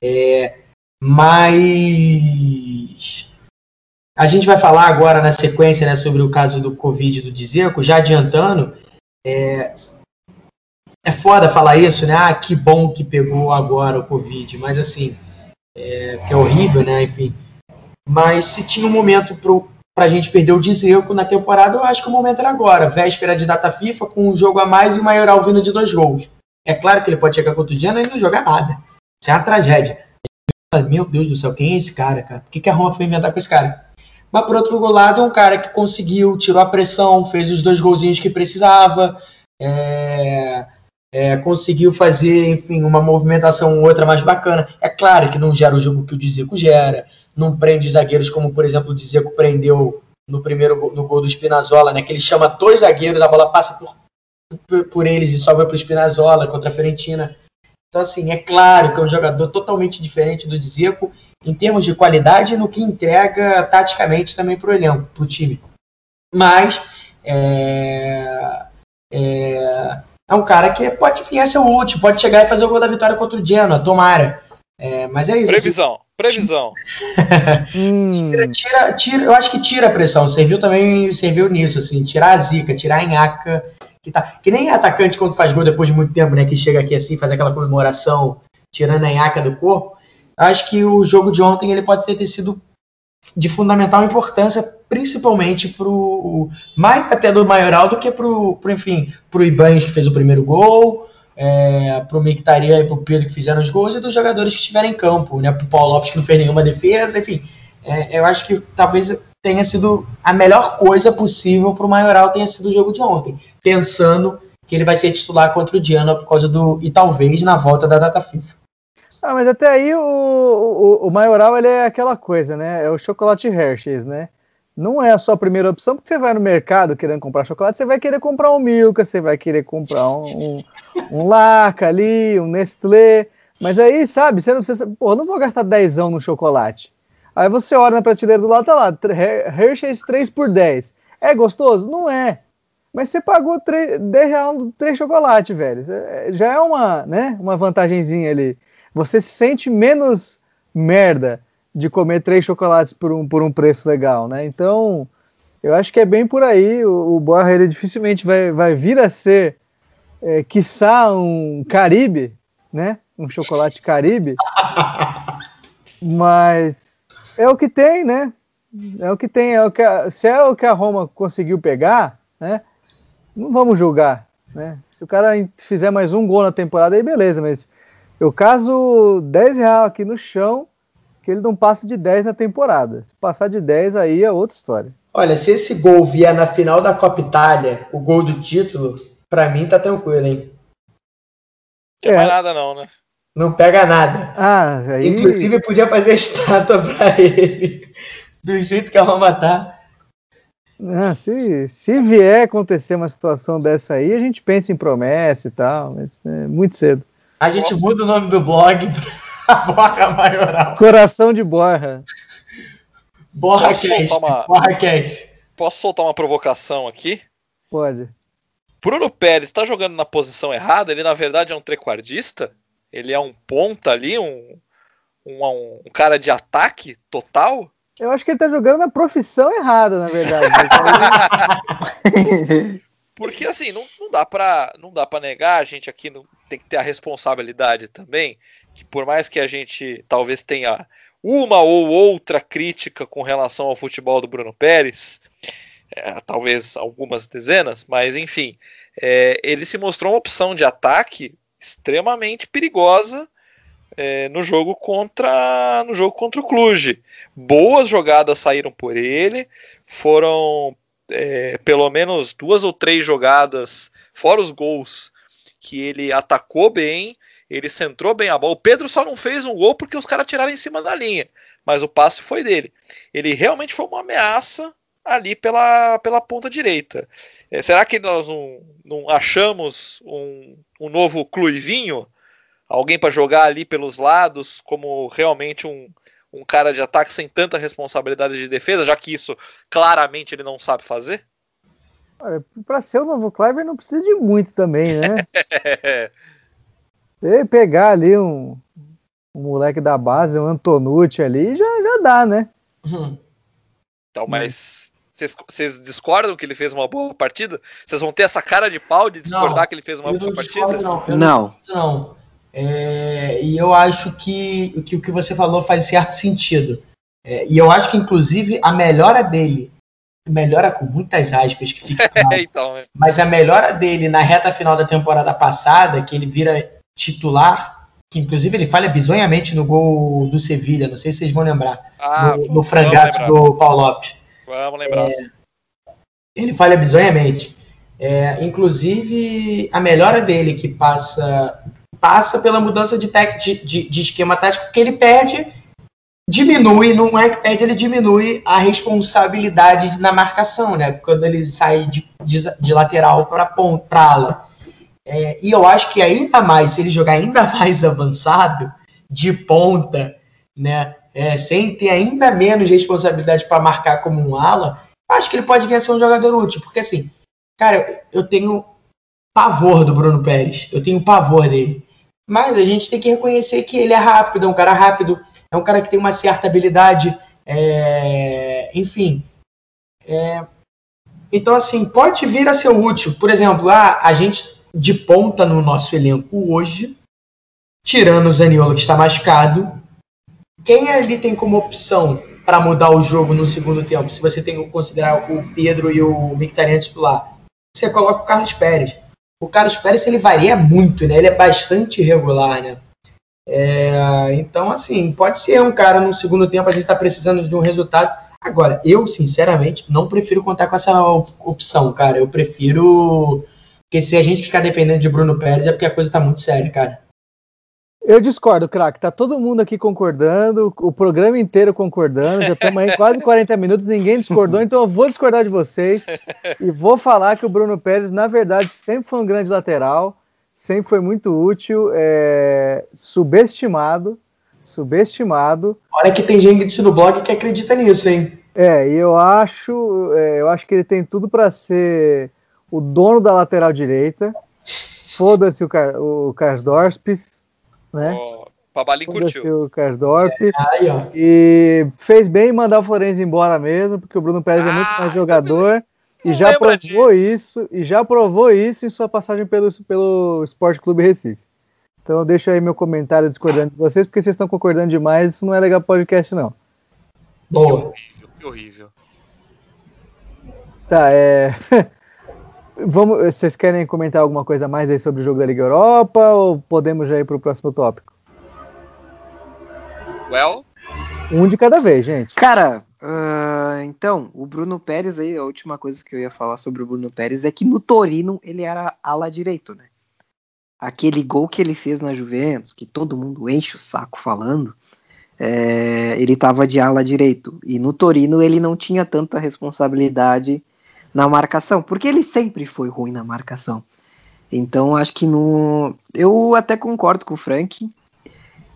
É, mas a gente vai falar agora na sequência né, sobre o caso do Covid do Dzeko, já adiantando. É, é foda falar isso, né? Ah, que bom que pegou agora o Covid, mas assim, é, que é horrível, né? Enfim. Mas se tinha um momento pro, pra gente perder o Dzeko na temporada, eu acho que o momento era agora. Véspera de data FIFA, com um jogo a mais e o Maioral vindo de dois gols. É claro que ele pode chegar contra o Genoa e não jogar nada. Isso é uma tragédia. Meu Deus do céu, quem é esse cara, cara? Por que, que a Roma foi inventar com esse cara? Mas por outro lado, é um cara que conseguiu, tirou a pressão, fez os dois golzinhos que precisava. É é, conseguiu fazer, enfim, uma movimentação ou outra mais bacana. É claro que não gera o jogo que o Dzeko gera, não prende zagueiros como, por exemplo, o Dzeko prendeu no primeiro no gol do Spinazzola, né, que ele chama dois zagueiros, a bola passa por, por, por eles e só vai para o Spinazzola contra a Fiorentina. Então, assim, é claro que é um jogador totalmente diferente do Dzeko em termos de qualidade no que entrega taticamente também para o elenco, para o time. Mas é, é, é um cara que pode vir a ser útil, pode chegar e fazer o gol da vitória contra o Genoa, tomara. É, mas é isso. Previsão, assim. Previsão. tira, tira, tira, eu acho que tira a pressão. Serviu também, serviu nisso, assim, tirar a zica, tirar a nhaca. Que, tá, que nem atacante quando faz gol depois de muito tempo, né? Que chega aqui assim, faz aquela comemoração, tirando a nhaca do corpo. Acho que o jogo de ontem ele pode ter, ter sido de fundamental importância, principalmente pro mais até do Maioral do que pro, pro enfim, pro Ibanez que fez o primeiro gol, é, pro Mictaria e pro Pedro que fizeram os gols e dos jogadores que estiveram em campo, né, pro Paulo Lopes que não fez nenhuma defesa, enfim, é, eu acho que talvez tenha sido a melhor coisa possível pro Maioral tenha sido o jogo de ontem, pensando que ele vai ser titular contra o Diana por causa do e talvez na volta da data FIFA. Ah, mas até aí o, o, o maioral ele é aquela coisa, né? É o chocolate Hershey's, né? Não é a sua primeira opção, porque você vai no mercado querendo comprar chocolate, você vai querer comprar um Milka, você vai querer comprar um, um, um Laca ali, um Nestlé. Mas aí, sabe, você não precisa. Pô, não vou gastar 10 no chocolate. Aí você olha na prateleira do lado, tá lá, Hershey's 3 por 10. É gostoso? Não é. Mas você pagou 3, 10 reais 3 chocolates, velho. Já é uma, né, uma vantagenzinha ali você se sente menos merda de comer três chocolates por um, por um preço legal, né? Então, eu acho que é bem por aí. O, o Borra, ele dificilmente vai, vai vir a ser, é, quiçá, um Caribe, né? um chocolate caribe. [LAUGHS] Mas é o que tem, né? É o que tem. É o que a, se é o que a Roma conseguiu pegar, né? Não vamos julgar, né? Se o cara fizer mais um gol na temporada, aí beleza, mas eu caso 10 reais aqui no chão, que ele não passa de 10 na temporada. Se passar de 10, aí é outra história. Olha, se esse gol vier na final da Copa Itália, o gol do título, pra mim tá tranquilo, hein? Não é. mais nada, não, né? Não pega nada. Ah, aí... Inclusive, podia fazer estátua [LAUGHS] pra ele. Do jeito que a Roma tá. Ah, se, se vier acontecer uma situação dessa aí, a gente pensa em promessa e tal, mas é muito cedo. A gente muda o nome do blog pra [LAUGHS] Borra Maioral. Coração de Borra. Borra Cash. Uma... Borra Cash. Posso soltar uma provocação aqui? Pode. Bruno Pérez está jogando na posição errada? Ele na verdade é um trequardista? Ele é um ponta ali, um, um, um cara de ataque total? Eu acho que ele tá jogando na profissão errada, na verdade. [LAUGHS] [LAUGHS] Porque assim, não, não dá para não dá para negar, a gente aqui não, tem que ter a responsabilidade também, que por mais que a gente talvez tenha uma ou outra crítica com relação ao futebol do Bruno Pérez, é, talvez algumas dezenas, mas enfim, é, ele se mostrou uma opção de ataque extremamente perigosa é, no jogo contra no jogo contra o Cluj. Boas jogadas saíram por ele, foram é, pelo menos duas ou três jogadas, fora os gols, que ele atacou bem, ele centrou bem a bola. O Pedro só não fez um gol porque os caras tiraram em cima da linha, mas o passe foi dele. Ele realmente foi uma ameaça ali pela, pela ponta direita. É, será que nós não, não achamos um, um novo Cluivinho? alguém para jogar ali pelos lados, como realmente um, um cara de ataque sem tanta responsabilidade de defesa, já que isso claramente ele não sabe fazer? Para ser o novo Cliver não precisa de muito também, né? [LAUGHS] Se pegar ali um, um moleque da base, um Antonucci ali, já, já dá, né? Uhum. Então, mas vocês discordam que ele fez uma boa partida? Vocês vão ter essa cara de pau de discordar não, que ele fez uma boa partida? Não, não. não. É, e eu acho que, que o que você falou faz certo sentido. É, e eu acho que, inclusive, a melhora dele, melhora com muitas aspas, que fica [LAUGHS] claro, então, é. mas a melhora dele na reta final da temporada passada, que ele vira titular, que inclusive ele falha bizonhamente no gol do Sevilha, não sei se vocês vão lembrar, ah, no, no frangaço do Paulo Lopes. Vamos lembrar. É, ele falha bizonhamente. É, inclusive, a melhora dele, que passa passa pela mudança de, de, de, de esquema tático, que ele perde, diminui, não é que perde, ele diminui a responsabilidade na marcação, né? Quando ele sai de, de, de lateral para ala. É, e eu acho que ainda mais, se ele jogar ainda [LAUGHS] mais avançado, de ponta, né? É, sem ter ainda menos responsabilidade para marcar como um ala, acho que ele pode vir a ser um jogador útil. Porque assim, cara, eu tenho pavor do Bruno Pérez. Eu tenho pavor dele. Mas a gente tem que reconhecer que ele é rápido, é um cara rápido, é um cara que tem uma certa habilidade, é... enfim. É... Então, assim, pode vir a ser útil. Por exemplo, ah, a gente de ponta no nosso elenco hoje, tirando o Zaniolo que está machucado, quem ali tem como opção para mudar o jogo no segundo tempo, se você tem que considerar o Pedro e o Mictarian titular? Você coloca o Carlos Pérez o Carlos Pérez ele varia muito, né? Ele é bastante irregular, né? É, então, assim, pode ser um cara no segundo tempo a gente tá precisando de um resultado. Agora, eu, sinceramente, não prefiro contar com essa opção, cara. Eu prefiro. Porque se a gente ficar dependendo de Bruno Pérez é porque a coisa tá muito séria, cara. Eu discordo, craque. Tá todo mundo aqui concordando, o programa inteiro concordando. Já estamos aí quase 40 minutos, ninguém discordou, então eu vou discordar de vocês e vou falar que o Bruno Pérez, na verdade, sempre foi um grande lateral, sempre foi muito útil, é... subestimado, subestimado. Olha que tem gente no blog que acredita nisso, hein? É, e eu acho, é, eu acho que ele tem tudo para ser o dono da lateral direita. Foda-se o, Car o Karsdorpes né? O Pabalin curtiu. O Karsdorp. É, e fez bem mandar o Florenzi embora mesmo, porque o Bruno Pérez ah, é muito mais ah, jogador. E já provou disso. isso, e já provou isso em sua passagem pelo, pelo Esporte Clube Recife. Então deixa aí meu comentário discordando de vocês, porque vocês estão concordando demais, isso não é legal podcast, não. Boa. Que horrível, que horrível. Tá, é. [LAUGHS] Vamos, vocês querem comentar alguma coisa mais aí sobre o jogo da Liga Europa ou podemos já ir para o próximo tópico? Well, Um de cada vez, gente. Cara, ah, então, o Bruno Pérez aí, a última coisa que eu ia falar sobre o Bruno Pérez é que no Torino ele era ala direito, né? Aquele gol que ele fez na Juventus, que todo mundo enche o saco falando, é, ele tava de ala direito. E no Torino ele não tinha tanta responsabilidade na marcação, porque ele sempre foi ruim na marcação. Então acho que no. Eu até concordo com o Frank.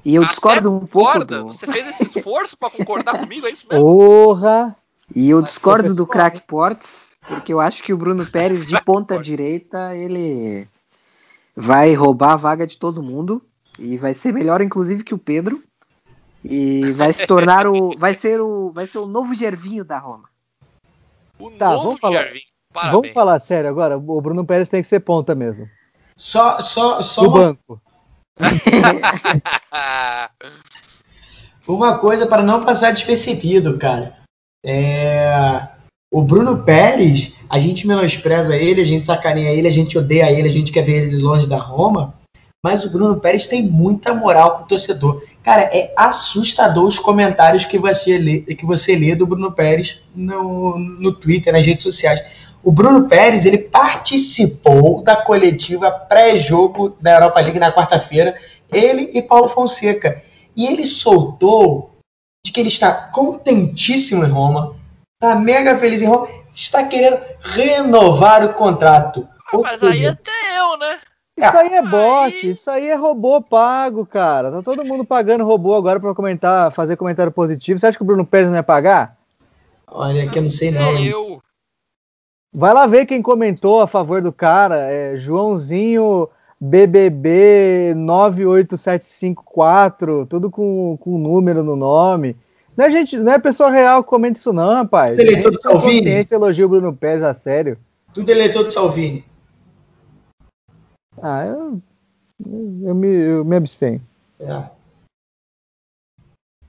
E eu até discordo um pouco. concorda? Do... Você fez esse esforço pra concordar comigo, é isso mesmo? Porra! E eu Mas discordo do crack Portes, porque eu acho que o Bruno [LAUGHS] Pérez de ponta direita, ele vai roubar a vaga de todo mundo e vai ser melhor inclusive que o Pedro. E vai se tornar o vai ser o vai ser o novo Gervinho da Roma. O Tá, novo vamos falar- Gervinho. Parabéns. Vamos falar sério agora. O Bruno Pérez tem que ser ponta mesmo. Só, só, só Do uma, banco. [LAUGHS] Uma coisa para não passar despercebido, cara. É, O Bruno Pérez, a gente menospreza ele, a gente sacaneia ele, a gente odeia ele, a gente quer ver ele longe da Roma. Mas o Bruno Pérez tem muita moral com o torcedor. Cara, é assustador os comentários que você lê, que você lê do Bruno Pérez no, no Twitter, nas redes sociais. O Bruno Pérez, ele participou da coletiva pré-jogo da Europa League na quarta-feira, ele e Paulo Fonseca. E ele soltou de que ele está contentíssimo em Roma, está mega feliz em Roma, está querendo renovar o contrato. Ou mas seja, aí até eu, né? Isso aí é bot, Aí- isso aí é robô pago, cara. Tá todo mundo pagando robô agora pra comentar, fazer comentário positivo. Você acha que o Bruno Pérez não ia pagar? Olha, que eu não sei não. É eu. Vai lá ver quem comentou a favor do cara. É Joãozinho BBB 98754, tudo com, com número no nome. Não é, gente, não é pessoa real que comenta isso, não, rapaz. É eleitor Gente do Salvini? elogia o Bruno Pérez a sério. Tudo eleitor do Salvini. Ah, eu, eu, me, eu me abstenho. É.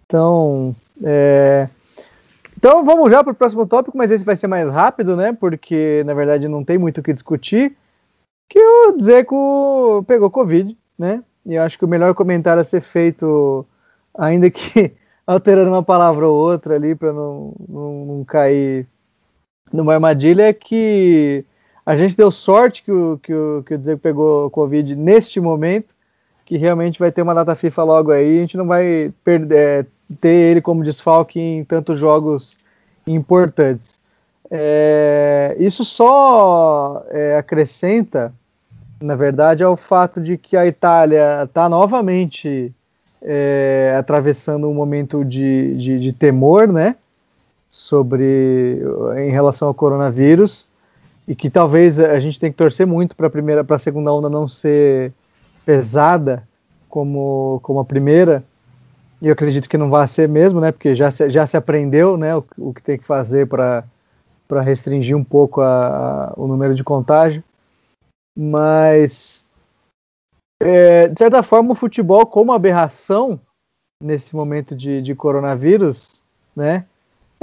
Então, é, então vamos já para o próximo tópico, mas esse vai ser mais rápido, né? Porque na verdade não tem muito o que discutir. Que o Dzeko pegou Covid, né? E eu acho que o melhor comentário a ser feito, ainda que [LAUGHS] alterando uma palavra ou outra ali para não, não, não cair numa armadilha, é que a gente deu sorte que o, que o, que o Dzeko pegou Covid neste momento, que realmente vai ter uma data FIFA logo aí, a gente não vai perder, é, ter ele como desfalque em tantos jogos importantes. É, isso só é, acrescenta, na verdade, ao fato de que a Itália está novamente é, atravessando um momento de, de, de temor, né? Sobre em relação ao coronavírus e que talvez a gente tenha que torcer muito para a primeira, para a segunda onda não ser pesada como, como a primeira. E eu acredito que não vai ser mesmo, né? Porque já se, já se aprendeu, né? O, o que tem que fazer para para restringir um pouco a, a, o número de contágio. Mas é, de certa forma o futebol como aberração nesse momento de, de coronavírus, né?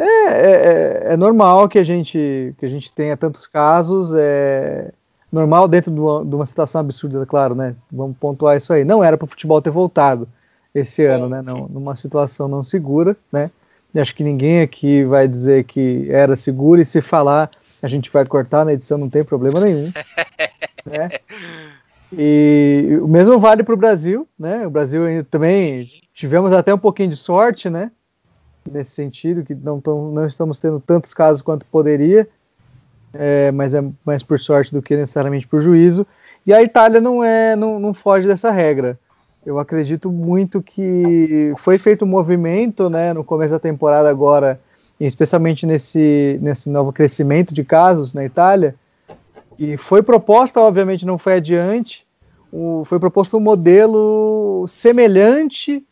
É, é, é, normal que a gente que a gente tenha tantos casos, é normal dentro de uma, de uma situação absurda, claro, né? Vamos pontuar isso aí. Não era para o futebol ter voltado esse ano, né? Não, numa situação não segura, né? E acho que ninguém aqui vai dizer que era seguro e se falar a gente vai cortar na edição, não tem problema nenhum, [LAUGHS] né? E o mesmo vale para o Brasil, né? O Brasil também tivemos até um pouquinho de sorte, né? Nesse sentido, que não, tão, não estamos tendo tantos casos quanto poderia, é, mas é mais por sorte do que necessariamente por juízo. E a Itália não é, não, não foge dessa regra. Eu acredito muito que foi feito um movimento, né, no começo da temporada agora, especialmente nesse, nesse novo crescimento de casos na Itália, e foi proposta, obviamente não foi adiante, o, foi proposto um modelo semelhante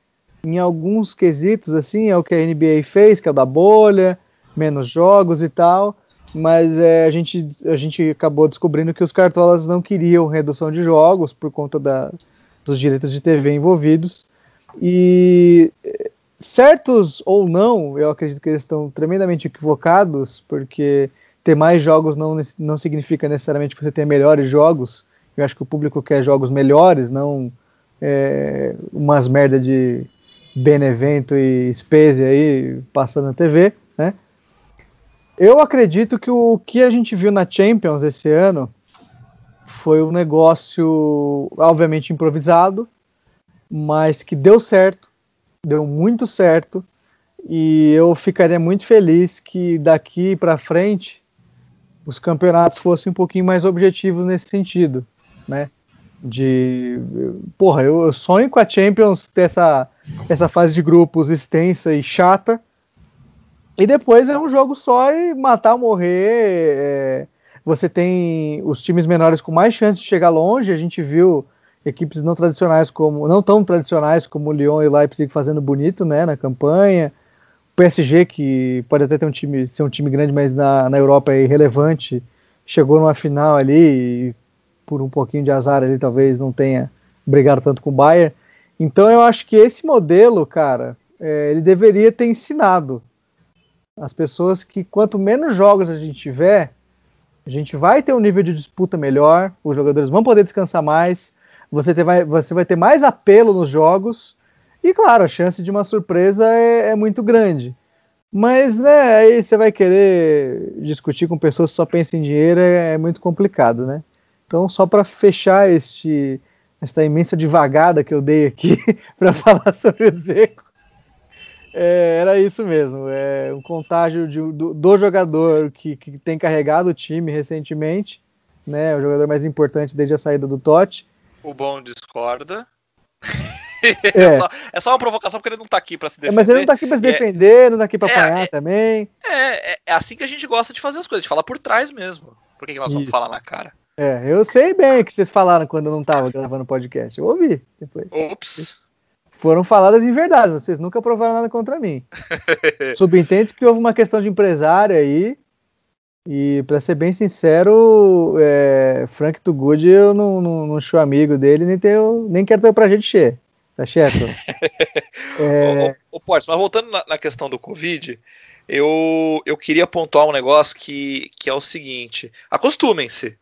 em alguns quesitos, assim, é o que a NBA fez, que é o da bolha, menos jogos e tal, mas é, a, gente, a gente acabou descobrindo que os cartolas não queriam redução de jogos por conta da, dos direitos de TV envolvidos. E certos ou não, eu acredito que eles estão tremendamente equivocados, porque ter mais jogos não, não significa necessariamente que você tenha melhores jogos. Eu acho que o público quer jogos melhores, não é, umas merda de Benevento e Spezia aí passando na TV, né? Eu acredito que o que a gente viu na Champions esse ano foi um negócio, obviamente, improvisado, mas que deu certo, deu muito certo, e eu ficaria muito feliz que daqui para frente os campeonatos fossem um pouquinho mais objetivos nesse sentido, né? De, porra, eu sonho com a Champions ter essa, essa fase de grupos extensa e chata, e depois é um jogo só e matar, morrer. É, você tem os times menores com mais chance de chegar longe. A gente viu equipes não tradicionais como não tão tradicionais como o Lyon e Leipzig fazendo bonito, né, na campanha. O PSG que pode até ter um time ser um time grande, mas na, na Europa é irrelevante, chegou numa final ali e por um pouquinho de azar ali talvez não tenha brigado tanto com o Bayern. Então eu acho que esse modelo, cara, é, ele deveria ter ensinado as pessoas que quanto menos jogos a gente tiver, a gente vai ter um nível de disputa melhor, os jogadores vão poder descansar mais, você, ter, vai, você vai ter mais apelo nos jogos, e claro, a chance de uma surpresa é, é muito grande. Mas, né, aí você vai querer discutir com pessoas que só pensam em dinheiro, é, é muito complicado, né? Então, só para fechar este, esta imensa devagada que eu dei aqui [LAUGHS] para falar sobre o Zeco, é, era isso mesmo. É um contágio de, do, do, jogador que, que tem carregado o time recentemente, né? O jogador mais importante desde a saída do Totti. O bom discorda. É. [LAUGHS] é, só, é só uma provocação porque ele não tá aqui para se defender. É, mas ele não tá aqui para se é- defender, é, não tá aqui para apanhar é, também. É, é, assim que a gente gosta de fazer as coisas, de falar por trás mesmo. Por que, que nós Isso. vamos falar na cara? É, eu sei bem o que vocês falaram quando eu não tava gravando podcast. Eu ouvi depois. Ops foram faladas em verdade, vocês nunca provaram nada contra mim. [LAUGHS] Subentende que houve uma questão de empresário aí, e para ser bem sincero, é, Frank Tugud eu não, não, não sou amigo dele, nem, tenho, nem quero ter o prazer de ser. Tá certo? é... [LAUGHS] Ô, ô, mas voltando na, na, questão do Covid, eu, eu queria pontuar um negócio que, que é o seguinte: acostumem-se.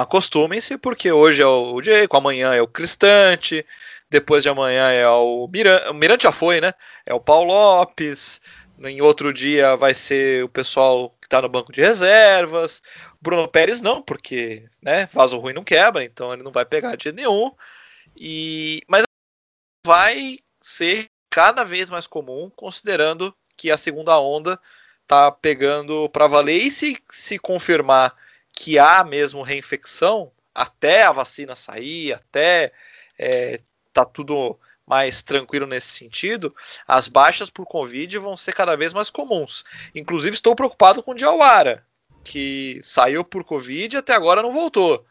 Acostumem-se, porque hoje é o Diego, amanhã é o Cristante, depois de amanhã é o Mirante, o Mirante já foi, né? É o Paulo Lopes, em outro dia vai ser o pessoal que está no banco de reservas. Bruno Pérez não, porque né, vaso ruim não quebra, então ele não vai pegar de nenhum. E mas vai ser cada vez mais comum, considerando que a segunda onda tá pegando para valer e se se confirmar que há mesmo reinfecção até a vacina sair, até é, tá tudo mais tranquilo nesse sentido, as baixas por Covid vão ser cada vez mais comuns. Inclusive, estou preocupado com o Diawara, que saiu por Covid e até agora não voltou.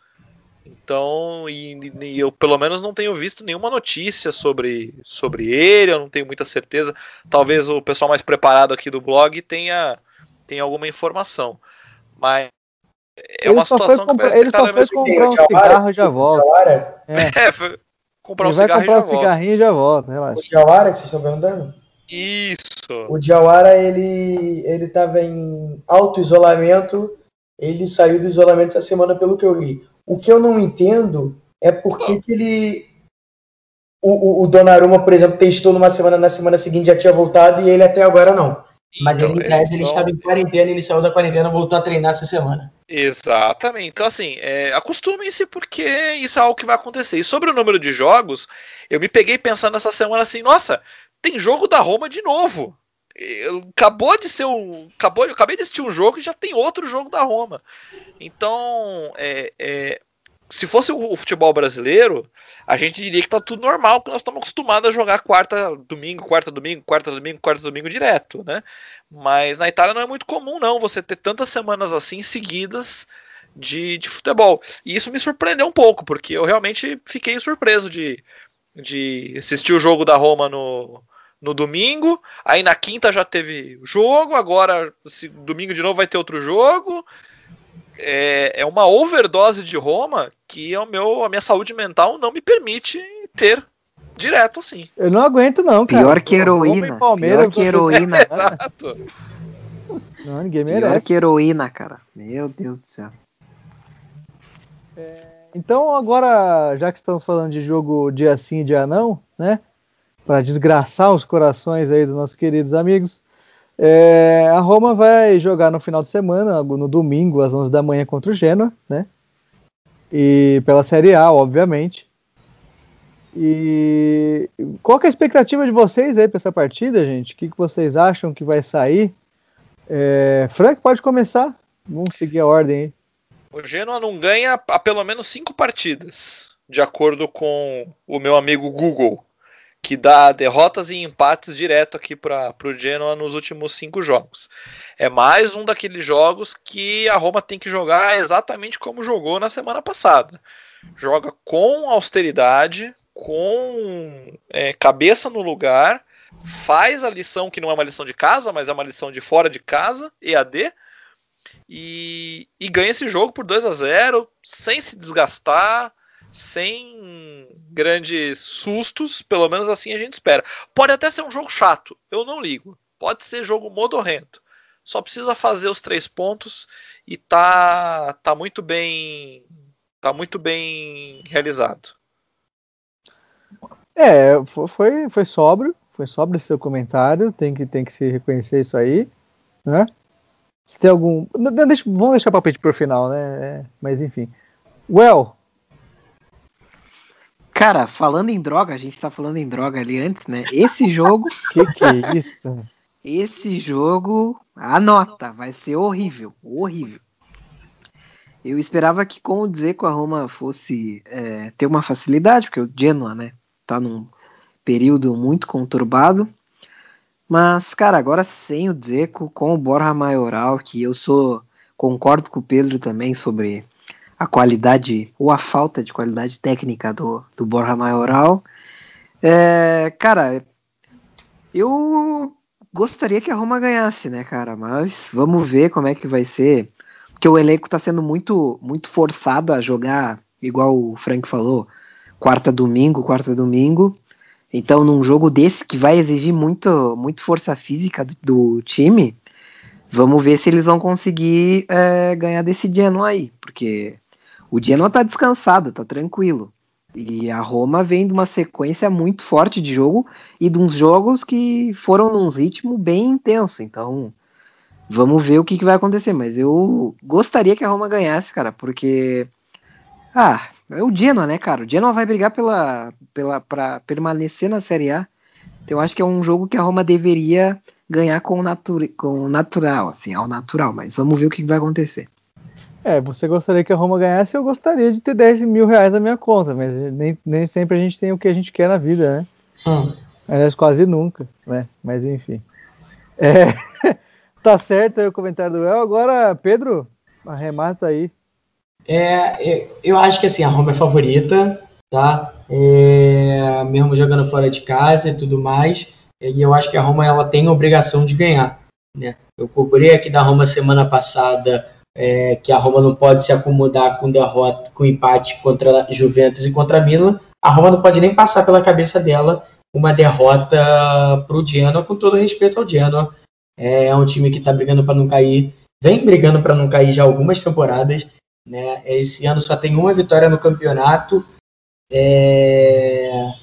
Então, e, e, eu pelo menos não tenho visto nenhuma notícia sobre, sobre ele, eu não tenho muita certeza. Talvez o pessoal mais preparado aqui do blog tenha, tenha alguma informação. Mas é ele uma situação que parece ele só foi comprar um cigarro e já volta. É. é, foi, comprar ele um cigarro comprar um cigarrinho e já volta, relaxa. O Diawara que vocês estão perguntando? Isso. O Diawara, ele, ele tava em auto-isolamento, ele saiu do isolamento essa semana, pelo que eu li. O que eu não entendo é porque que ele... O, o, o Donnarumma, por exemplo, testou numa semana, na semana seguinte já tinha voltado e ele até agora não. Mas então, ele, ele, ele estava em quarentena, ele saiu da quarentena, voltou a treinar essa semana. Exatamente. Então, assim, é, acostumem-se porque isso é algo que vai acontecer. E sobre o número de jogos, eu me peguei pensando essa semana assim: nossa, tem jogo da Roma de novo. Eu, acabou de ser um. Acabou, eu acabei de assistir um jogo e já tem outro jogo da Roma. Então, é, é, se fosse o futebol brasileiro, a gente diria que tá tudo normal, porque nós estamos acostumados a jogar quarta, domingo, quarta, domingo, quarta, domingo, quarta, domingo direto, né? Mas na Itália não é muito comum, não, você ter tantas semanas assim seguidas de, de futebol. E isso me surpreendeu um pouco, porque eu realmente fiquei surpreso de, de assistir o jogo da Roma no, no domingo, aí na quinta já teve jogo, agora domingo de novo vai ter outro jogo, é, é uma overdose de Roma que é o meu, a minha saúde mental não me permite inteiro. Direto, assim. Eu não aguento, não, cara. Pior que heroína. Pior que heroína. [LAUGHS] Exato. Não, ninguém Pior merece. que heroína, cara. Meu Deus do céu. Então, agora, já que estamos falando de jogo dia sim, dia não, né? Para desgraçar os corações aí dos nossos queridos amigos, é, a Roma vai jogar no final de semana, no domingo, às 11 da manhã, contra o Genoa, né? E pela Série A, obviamente. E qual é a expectativa de vocês aí para essa partida, gente? O que, que vocês acham que vai sair? É, Frank, pode começar. Vamos seguir a ordem aí. O Genoa não ganha há pelo menos cinco partidas, de acordo com o meu amigo Google, que dá derrotas e empates direto aqui para o Genoa nos últimos cinco jogos. É mais um daqueles jogos que a Roma tem que jogar exatamente como jogou na semana passada. Joga com austeridade, com é, cabeça no lugar, faz a lição que não é uma lição de casa, mas é uma lição de fora de casa, EAD, e, e ganha esse jogo por 2 a 0 sem se desgastar, sem grandes sustos, pelo menos assim a gente espera. Pode até ser um jogo chato, eu não ligo. Pode ser jogo modorrento. Só precisa fazer os três pontos e tá, tá muito bem tá muito bem realizado. É, fo- foi, foi sóbrio, foi sóbrio esse seu comentário, tem que, tem que se reconhecer isso aí, né? Se tem algum. não, deixa- vamos deixar o palpite pro final, né? É, mas enfim. Well, Cara, falando em droga, a gente tá falando em droga ali antes, né? Esse jogo, [LAUGHS] que que é isso? esse jogo, anota, vai ser horrível, horrível. Eu esperava que com o Dzeko a Roma fosse é, ter uma facilidade, porque o Genoa, né, tá num período muito conturbado. Mas, cara, agora sem o Dzeko, com o Borja Maioral, que eu sou, concordo com o Pedro também sobre a qualidade, ou a falta de qualidade técnica do, do Borja Maioral. É, cara, eu gostaria que a Roma ganhasse, né, cara? Mas vamos ver como é que vai ser. Porque o elenco tá sendo muito, muito forçado a jogar, igual o Frank falou, quarta domingo, quarta domingo. Então, num jogo desse que vai exigir muito, muito força física do, do time, vamos ver se eles vão conseguir é, ganhar desse Genoa aí. Porque o Genoa tá descansado, tá tranquilo. E a Roma vem de uma sequência muito forte de jogo e de uns jogos que foram num ritmo bem intenso. Então, vamos ver o que, que vai acontecer. Mas eu gostaria que a Roma ganhasse, cara, porque. Ah, é o Genoa, né, cara? O Genoa vai brigar pela, pela, pra permanecer na Série A. Então, eu acho que é um jogo que a Roma deveria ganhar com, natura, com natural, assim, ao natural. Mas vamos ver o que, que vai acontecer. É, você gostaria que a Roma ganhasse, eu gostaria de ter 10 mil reais na minha conta, mas nem, nem sempre a gente tem o que a gente quer na vida, né? Hum. Aliás, quase nunca, né? Mas enfim. É, [LAUGHS] tá certo aí o comentário do El. Agora, Pedro, arremata aí. É, eu acho que assim, a Roma é favorita, tá? É, mesmo jogando fora de casa e tudo mais. E eu acho que a Roma ela tem a obrigação de ganhar. Né? Eu cobri aqui da Roma semana passada é, que a Roma não pode se acomodar com derrota, com empate contra a Juventus e contra a Milan. A Roma não pode nem passar pela cabeça dela uma derrota para o Genoa, com todo respeito ao Genoa. É um time que está brigando para não cair, vem brigando para não cair já algumas temporadas. Né? Esse ano só tem uma vitória no campeonato. É...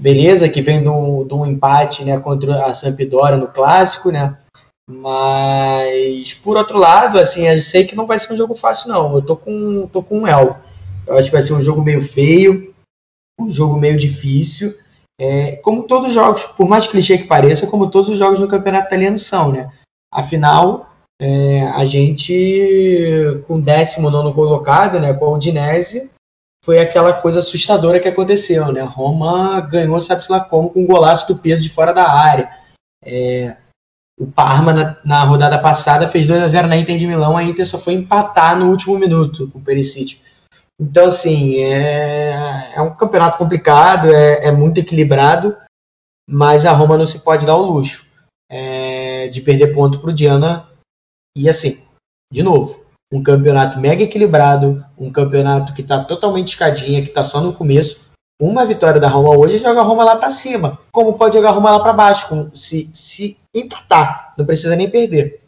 Beleza, que vem de um empate né, contra a Sampdoria no clássico, né? Mas, por outro lado, assim, eu sei que não vai ser um jogo fácil, não. Eu tô com, tô com um El. Eu acho que vai ser um jogo meio feio, um jogo meio difícil. É, como todos os jogos, por mais clichê que pareça, como todos os jogos no campeonato italiano são, né? Afinal, é, a gente, com o 19 colocado, né, com a Udinese, foi aquela coisa assustadora que aconteceu, né? Roma ganhou, sabe-se lá como, com um golaço do Pedro de fora da área. É, o Parma, na, na, rodada passada, fez 2 a 0 na Inter de Milão, a Inter só foi empatar no último minuto com o Perisic. Então, assim, é, é um campeonato complicado, é, é, muito equilibrado, mas a Roma não se pode dar o luxo é, de perder ponto para o Diana. E, assim, de novo, um campeonato mega equilibrado, um campeonato que está totalmente escadinha, que está só no começo, uma vitória da Roma hoje joga a Roma lá para cima, como pode jogar a Roma lá para baixo, se, se empatar, não precisa nem perder.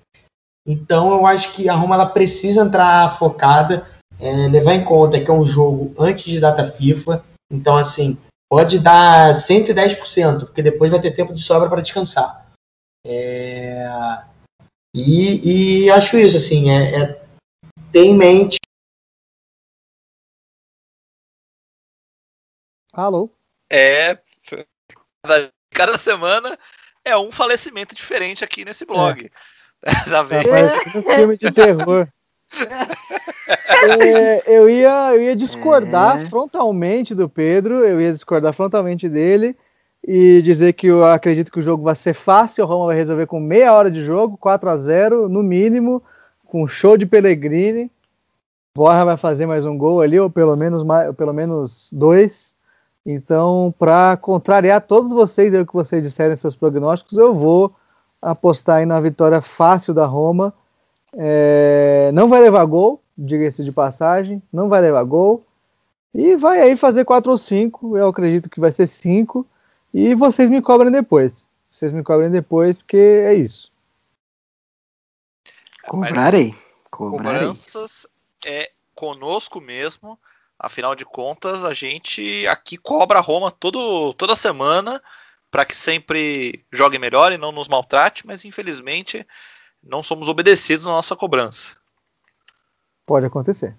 Então eu acho que a Roma ela precisa entrar focada, é, levar em conta que é um jogo antes de data FIFA, então assim, pode dar 110%, porque depois vai ter tempo de sobra para descansar. É, e, e, acho isso, assim, é, é ter em mente Alô? É, cada, semana é um falecimento diferente aqui nesse blog. É. [LAUGHS] Dessa vez. Tá um filme de terror. é, eu, ia, eu ia discordar é. frontalmente do Pedro, eu ia discordar frontalmente dele e dizer que eu acredito que o jogo vai ser fácil, o Roma vai resolver com meia hora de jogo, 4 a 0 no mínimo, com show de Pellegrini. Borra vai fazer mais um gol ali, ou pelo menos, mais, pelo menos dois. Então, para contrariar todos vocês, o que vocês disserem seus prognósticos, eu vou apostar aí na vitória fácil da Roma. É, não vai levar gol, diga-se de passagem, não vai levar gol. E vai aí fazer 4 ou 5, eu acredito que vai ser 5. E vocês me cobrem depois. Vocês me cobrem depois, porque é isso. Cobrarei. Cobrarei. Cobranças é conosco mesmo. Afinal de contas, a gente aqui cobra a Roma todo, toda semana para que sempre jogue melhor e não nos maltrate, mas infelizmente não somos obedecidos na nossa cobrança. Pode acontecer.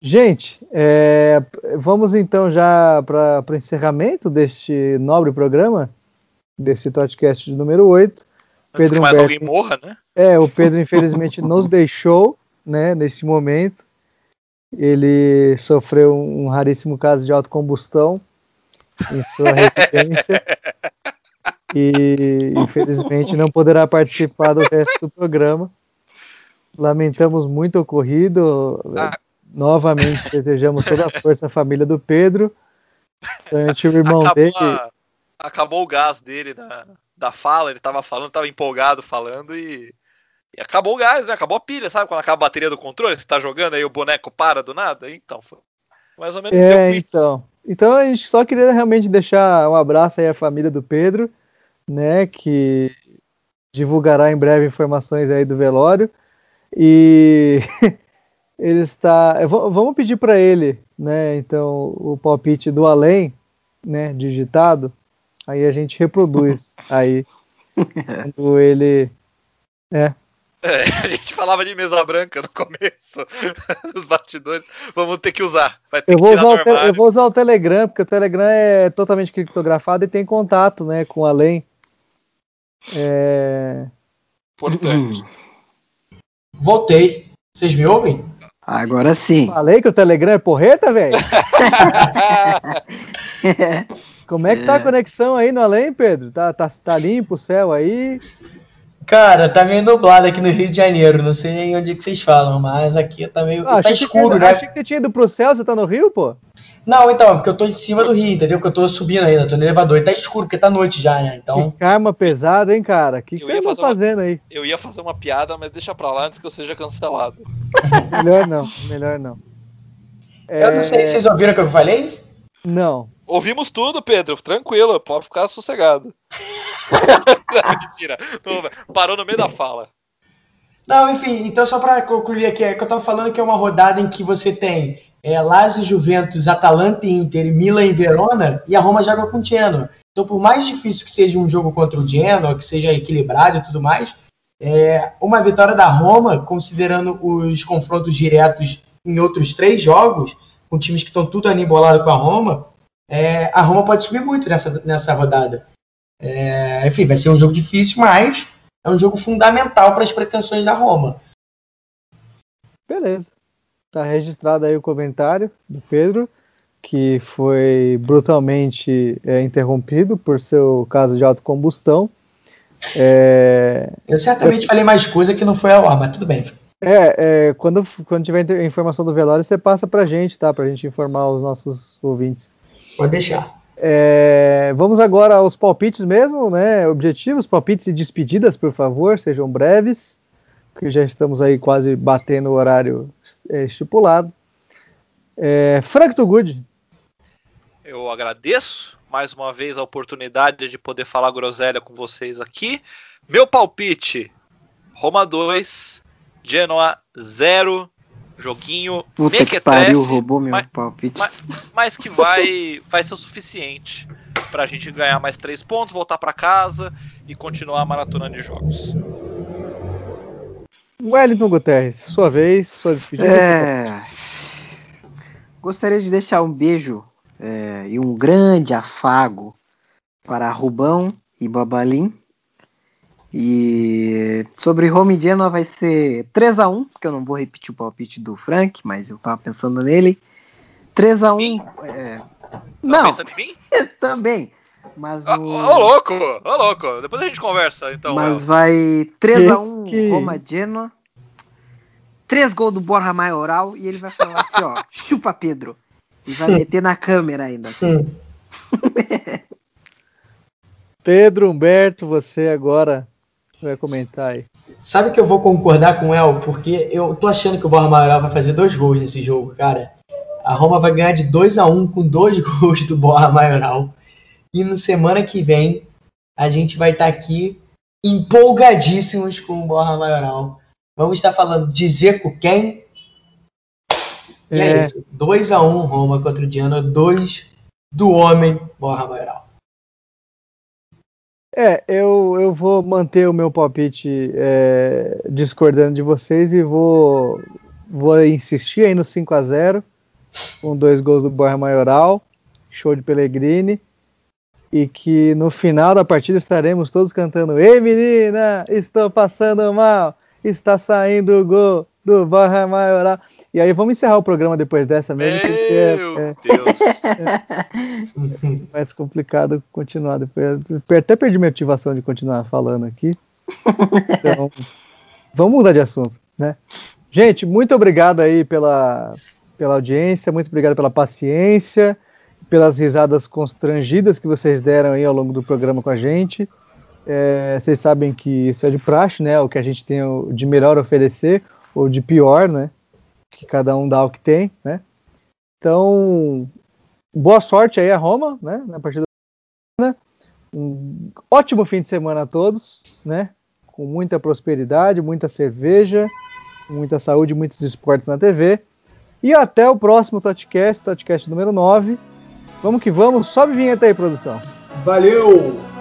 Gente, é, vamos então já para o encerramento deste nobre programa, desse podcast de número 8. Pedro que mais Humberto, alguém morra, né? É, o Pedro infelizmente nos [LAUGHS] deixou, né, nesse momento. Ele sofreu um raríssimo caso de autocombustão em sua [LAUGHS] residência e infelizmente não poderá participar do resto do programa. Lamentamos muito o ocorrido. Ah. Novamente desejamos toda a força à família do Pedro. Ante o irmão acabou dele. Acabou o gás dele da, da fala, ele estava falando, estava empolgado falando e e acabou o gás, né? Acabou a pilha, sabe? Quando acaba a bateria do controle, você tá jogando aí o boneco para do nada. Então, foi mais ou menos. É, então. Então a gente só queria realmente deixar um abraço aí à família do Pedro, né? Que divulgará em breve informações aí do velório. E [LAUGHS] ele está. Vamos pedir para ele, né? Então, o palpite do além, né? Digitado. Aí a gente reproduz [LAUGHS] aí. quando ele. É, é, a gente falava de mesa branca no começo, [LAUGHS] nos bastidores. Vamos ter que usar. eu, vou usar o eu vou usar o Telegram, porque o Telegram é totalmente criptografado e tem contato né, com além. É... Importante. [CLEARS THROAT] Voltei. Vocês me ouvem? Agora sim. Falei que o Telegram é porreta, velho? [LAUGHS] Como é que tá a conexão aí no além, Pedro? Tá, tá, tá limpo o céu aí? Cara, tá meio nublado aqui no Rio de Janeiro. Não sei onde que vocês falam, mas aqui tá meio. Ah, tá escuro, né? Achei que você tinha ido pro céu, você tá no Rio, pô? Não, então, é porque eu tô em cima do Rio, entendeu? Porque eu tô subindo ainda, tô no elevador. E tá escuro, porque tá noite já, né? Então. Que karma pesado, hein, cara? O que, que você tá fazendo uma... aí? Eu ia fazer uma piada, mas deixa pra lá antes que eu seja cancelado. [LAUGHS] melhor não, melhor não. Eu é... não sei, vocês ouviram o que eu falei? Não. Ouvimos tudo, Pedro. Tranquilo, pode ficar sossegado. [LAUGHS] Mentira. Parou no meio da fala. Não, enfim, então só para concluir aqui, é que eu tava falando que é uma rodada em que você tem é, Lazio, Juventus, Atalanta e Inter, Milan e Verona, e a Roma joga com o Genoa. Então, por mais difícil que seja um jogo contra o Genoa, que seja equilibrado e tudo mais, é, uma vitória da Roma, considerando os confrontos diretos em outros três jogos, com times que estão tudo anibolados com a Roma, é, a Roma pode subir muito nessa, nessa rodada. É, enfim, vai ser um jogo difícil, mas é um jogo fundamental para as pretensões da Roma. Beleza. Tá registrado aí o comentário do Pedro, que foi brutalmente é, interrompido por seu caso de autocombustão. É... Eu certamente eu... falei mais coisa que não foi ao ar, mas tudo bem. É, é, quando, quando tiver informação do velório, você passa pra gente, tá? Pra gente informar os nossos ouvintes. Pode deixar. É, vamos agora aos palpites mesmo, né? Objetivos, palpites e despedidas, por favor, sejam breves, porque já estamos aí quase batendo o horário é, estipulado. É, Frank to Good. eu agradeço mais uma vez a oportunidade de poder falar groselha com vocês aqui. Meu palpite: Roma 2, Genoa 0. Joguinho Puta que mequetrefe, pariu, roubou meu mas- palpite. mas- mas que vai, vai ser o suficiente pra gente ganhar mais três pontos, voltar pra casa e continuar a maratona de jogos. Wellington Guterres, sua vez, sua despedida. É... Gostaria de deixar um beijo é, e um grande afago para Rubão e Babalim. E sobre Home Genoa vai ser 3x1, porque eu não vou repetir o palpite do Frank, mas eu tava pensando nele. 3x1. Mim? É... Tá Não, pensando em mim? [LAUGHS] também. Mas, Ô, no... ô, louco! Ô, louco! Depois a gente conversa, então. mas El. vai 3x1 Que- Roma Genoa. 3 gols do Borja Maioral e ele vai falar assim, ó, [LAUGHS] chupa Pedro. E vai meter na câmera ainda. Hum. [LAUGHS] Pedro, Humberto, você agora vai comentar aí. Sabe que eu vou concordar com o El? Porque eu tô achando que o Borja Maioral vai fazer dois gols nesse jogo, cara. A Roma vai ganhar de 2 a 1 com dois [LAUGHS] gols do Borja Maioral. E no semana que vem a gente vai estar aqui empolgadíssimos com o Borja Maioral. Vamos estar falando de Zeco quem? E é, É. isso. 2 a 1 Roma contra o Genoa, 2 do homem Borja Maioral. É, eu, eu vou manter o meu palpite é, discordando de vocês e vou, vou insistir aí no 5 a 0 com dois gols do Borja Maioral, show de Pellegrini, e que no final da partida estaremos todos cantando Ei menina, estou passando mal, está saindo o gol do Borja Maioral. E aí vamos encerrar o programa depois dessa mesmo, é- Meu é, Deus! mais complicado continuar depois. Até perdi minha motivação de continuar falando aqui. Então, vamos mudar de assunto, né? Gente, muito obrigado aí pela, pela audiência, muito obrigado pela paciência, pelas risadas constrangidas que vocês deram aí ao longo do programa com a gente. É, vocês sabem que isso é de praxe, né? O que a gente tem de melhor a oferecer, ou de pior, né? Que cada um dá o que tem, né? Então, boa sorte aí a Roma, né? Na partida. da Um ótimo fim de semana a todos, né? Com muita prosperidade, muita cerveja, muita saúde, muitos esportes na TV. E até o próximo Totcast, Totcast número 9. Vamos que vamos, sobe vinheta aí, produção. Valeu!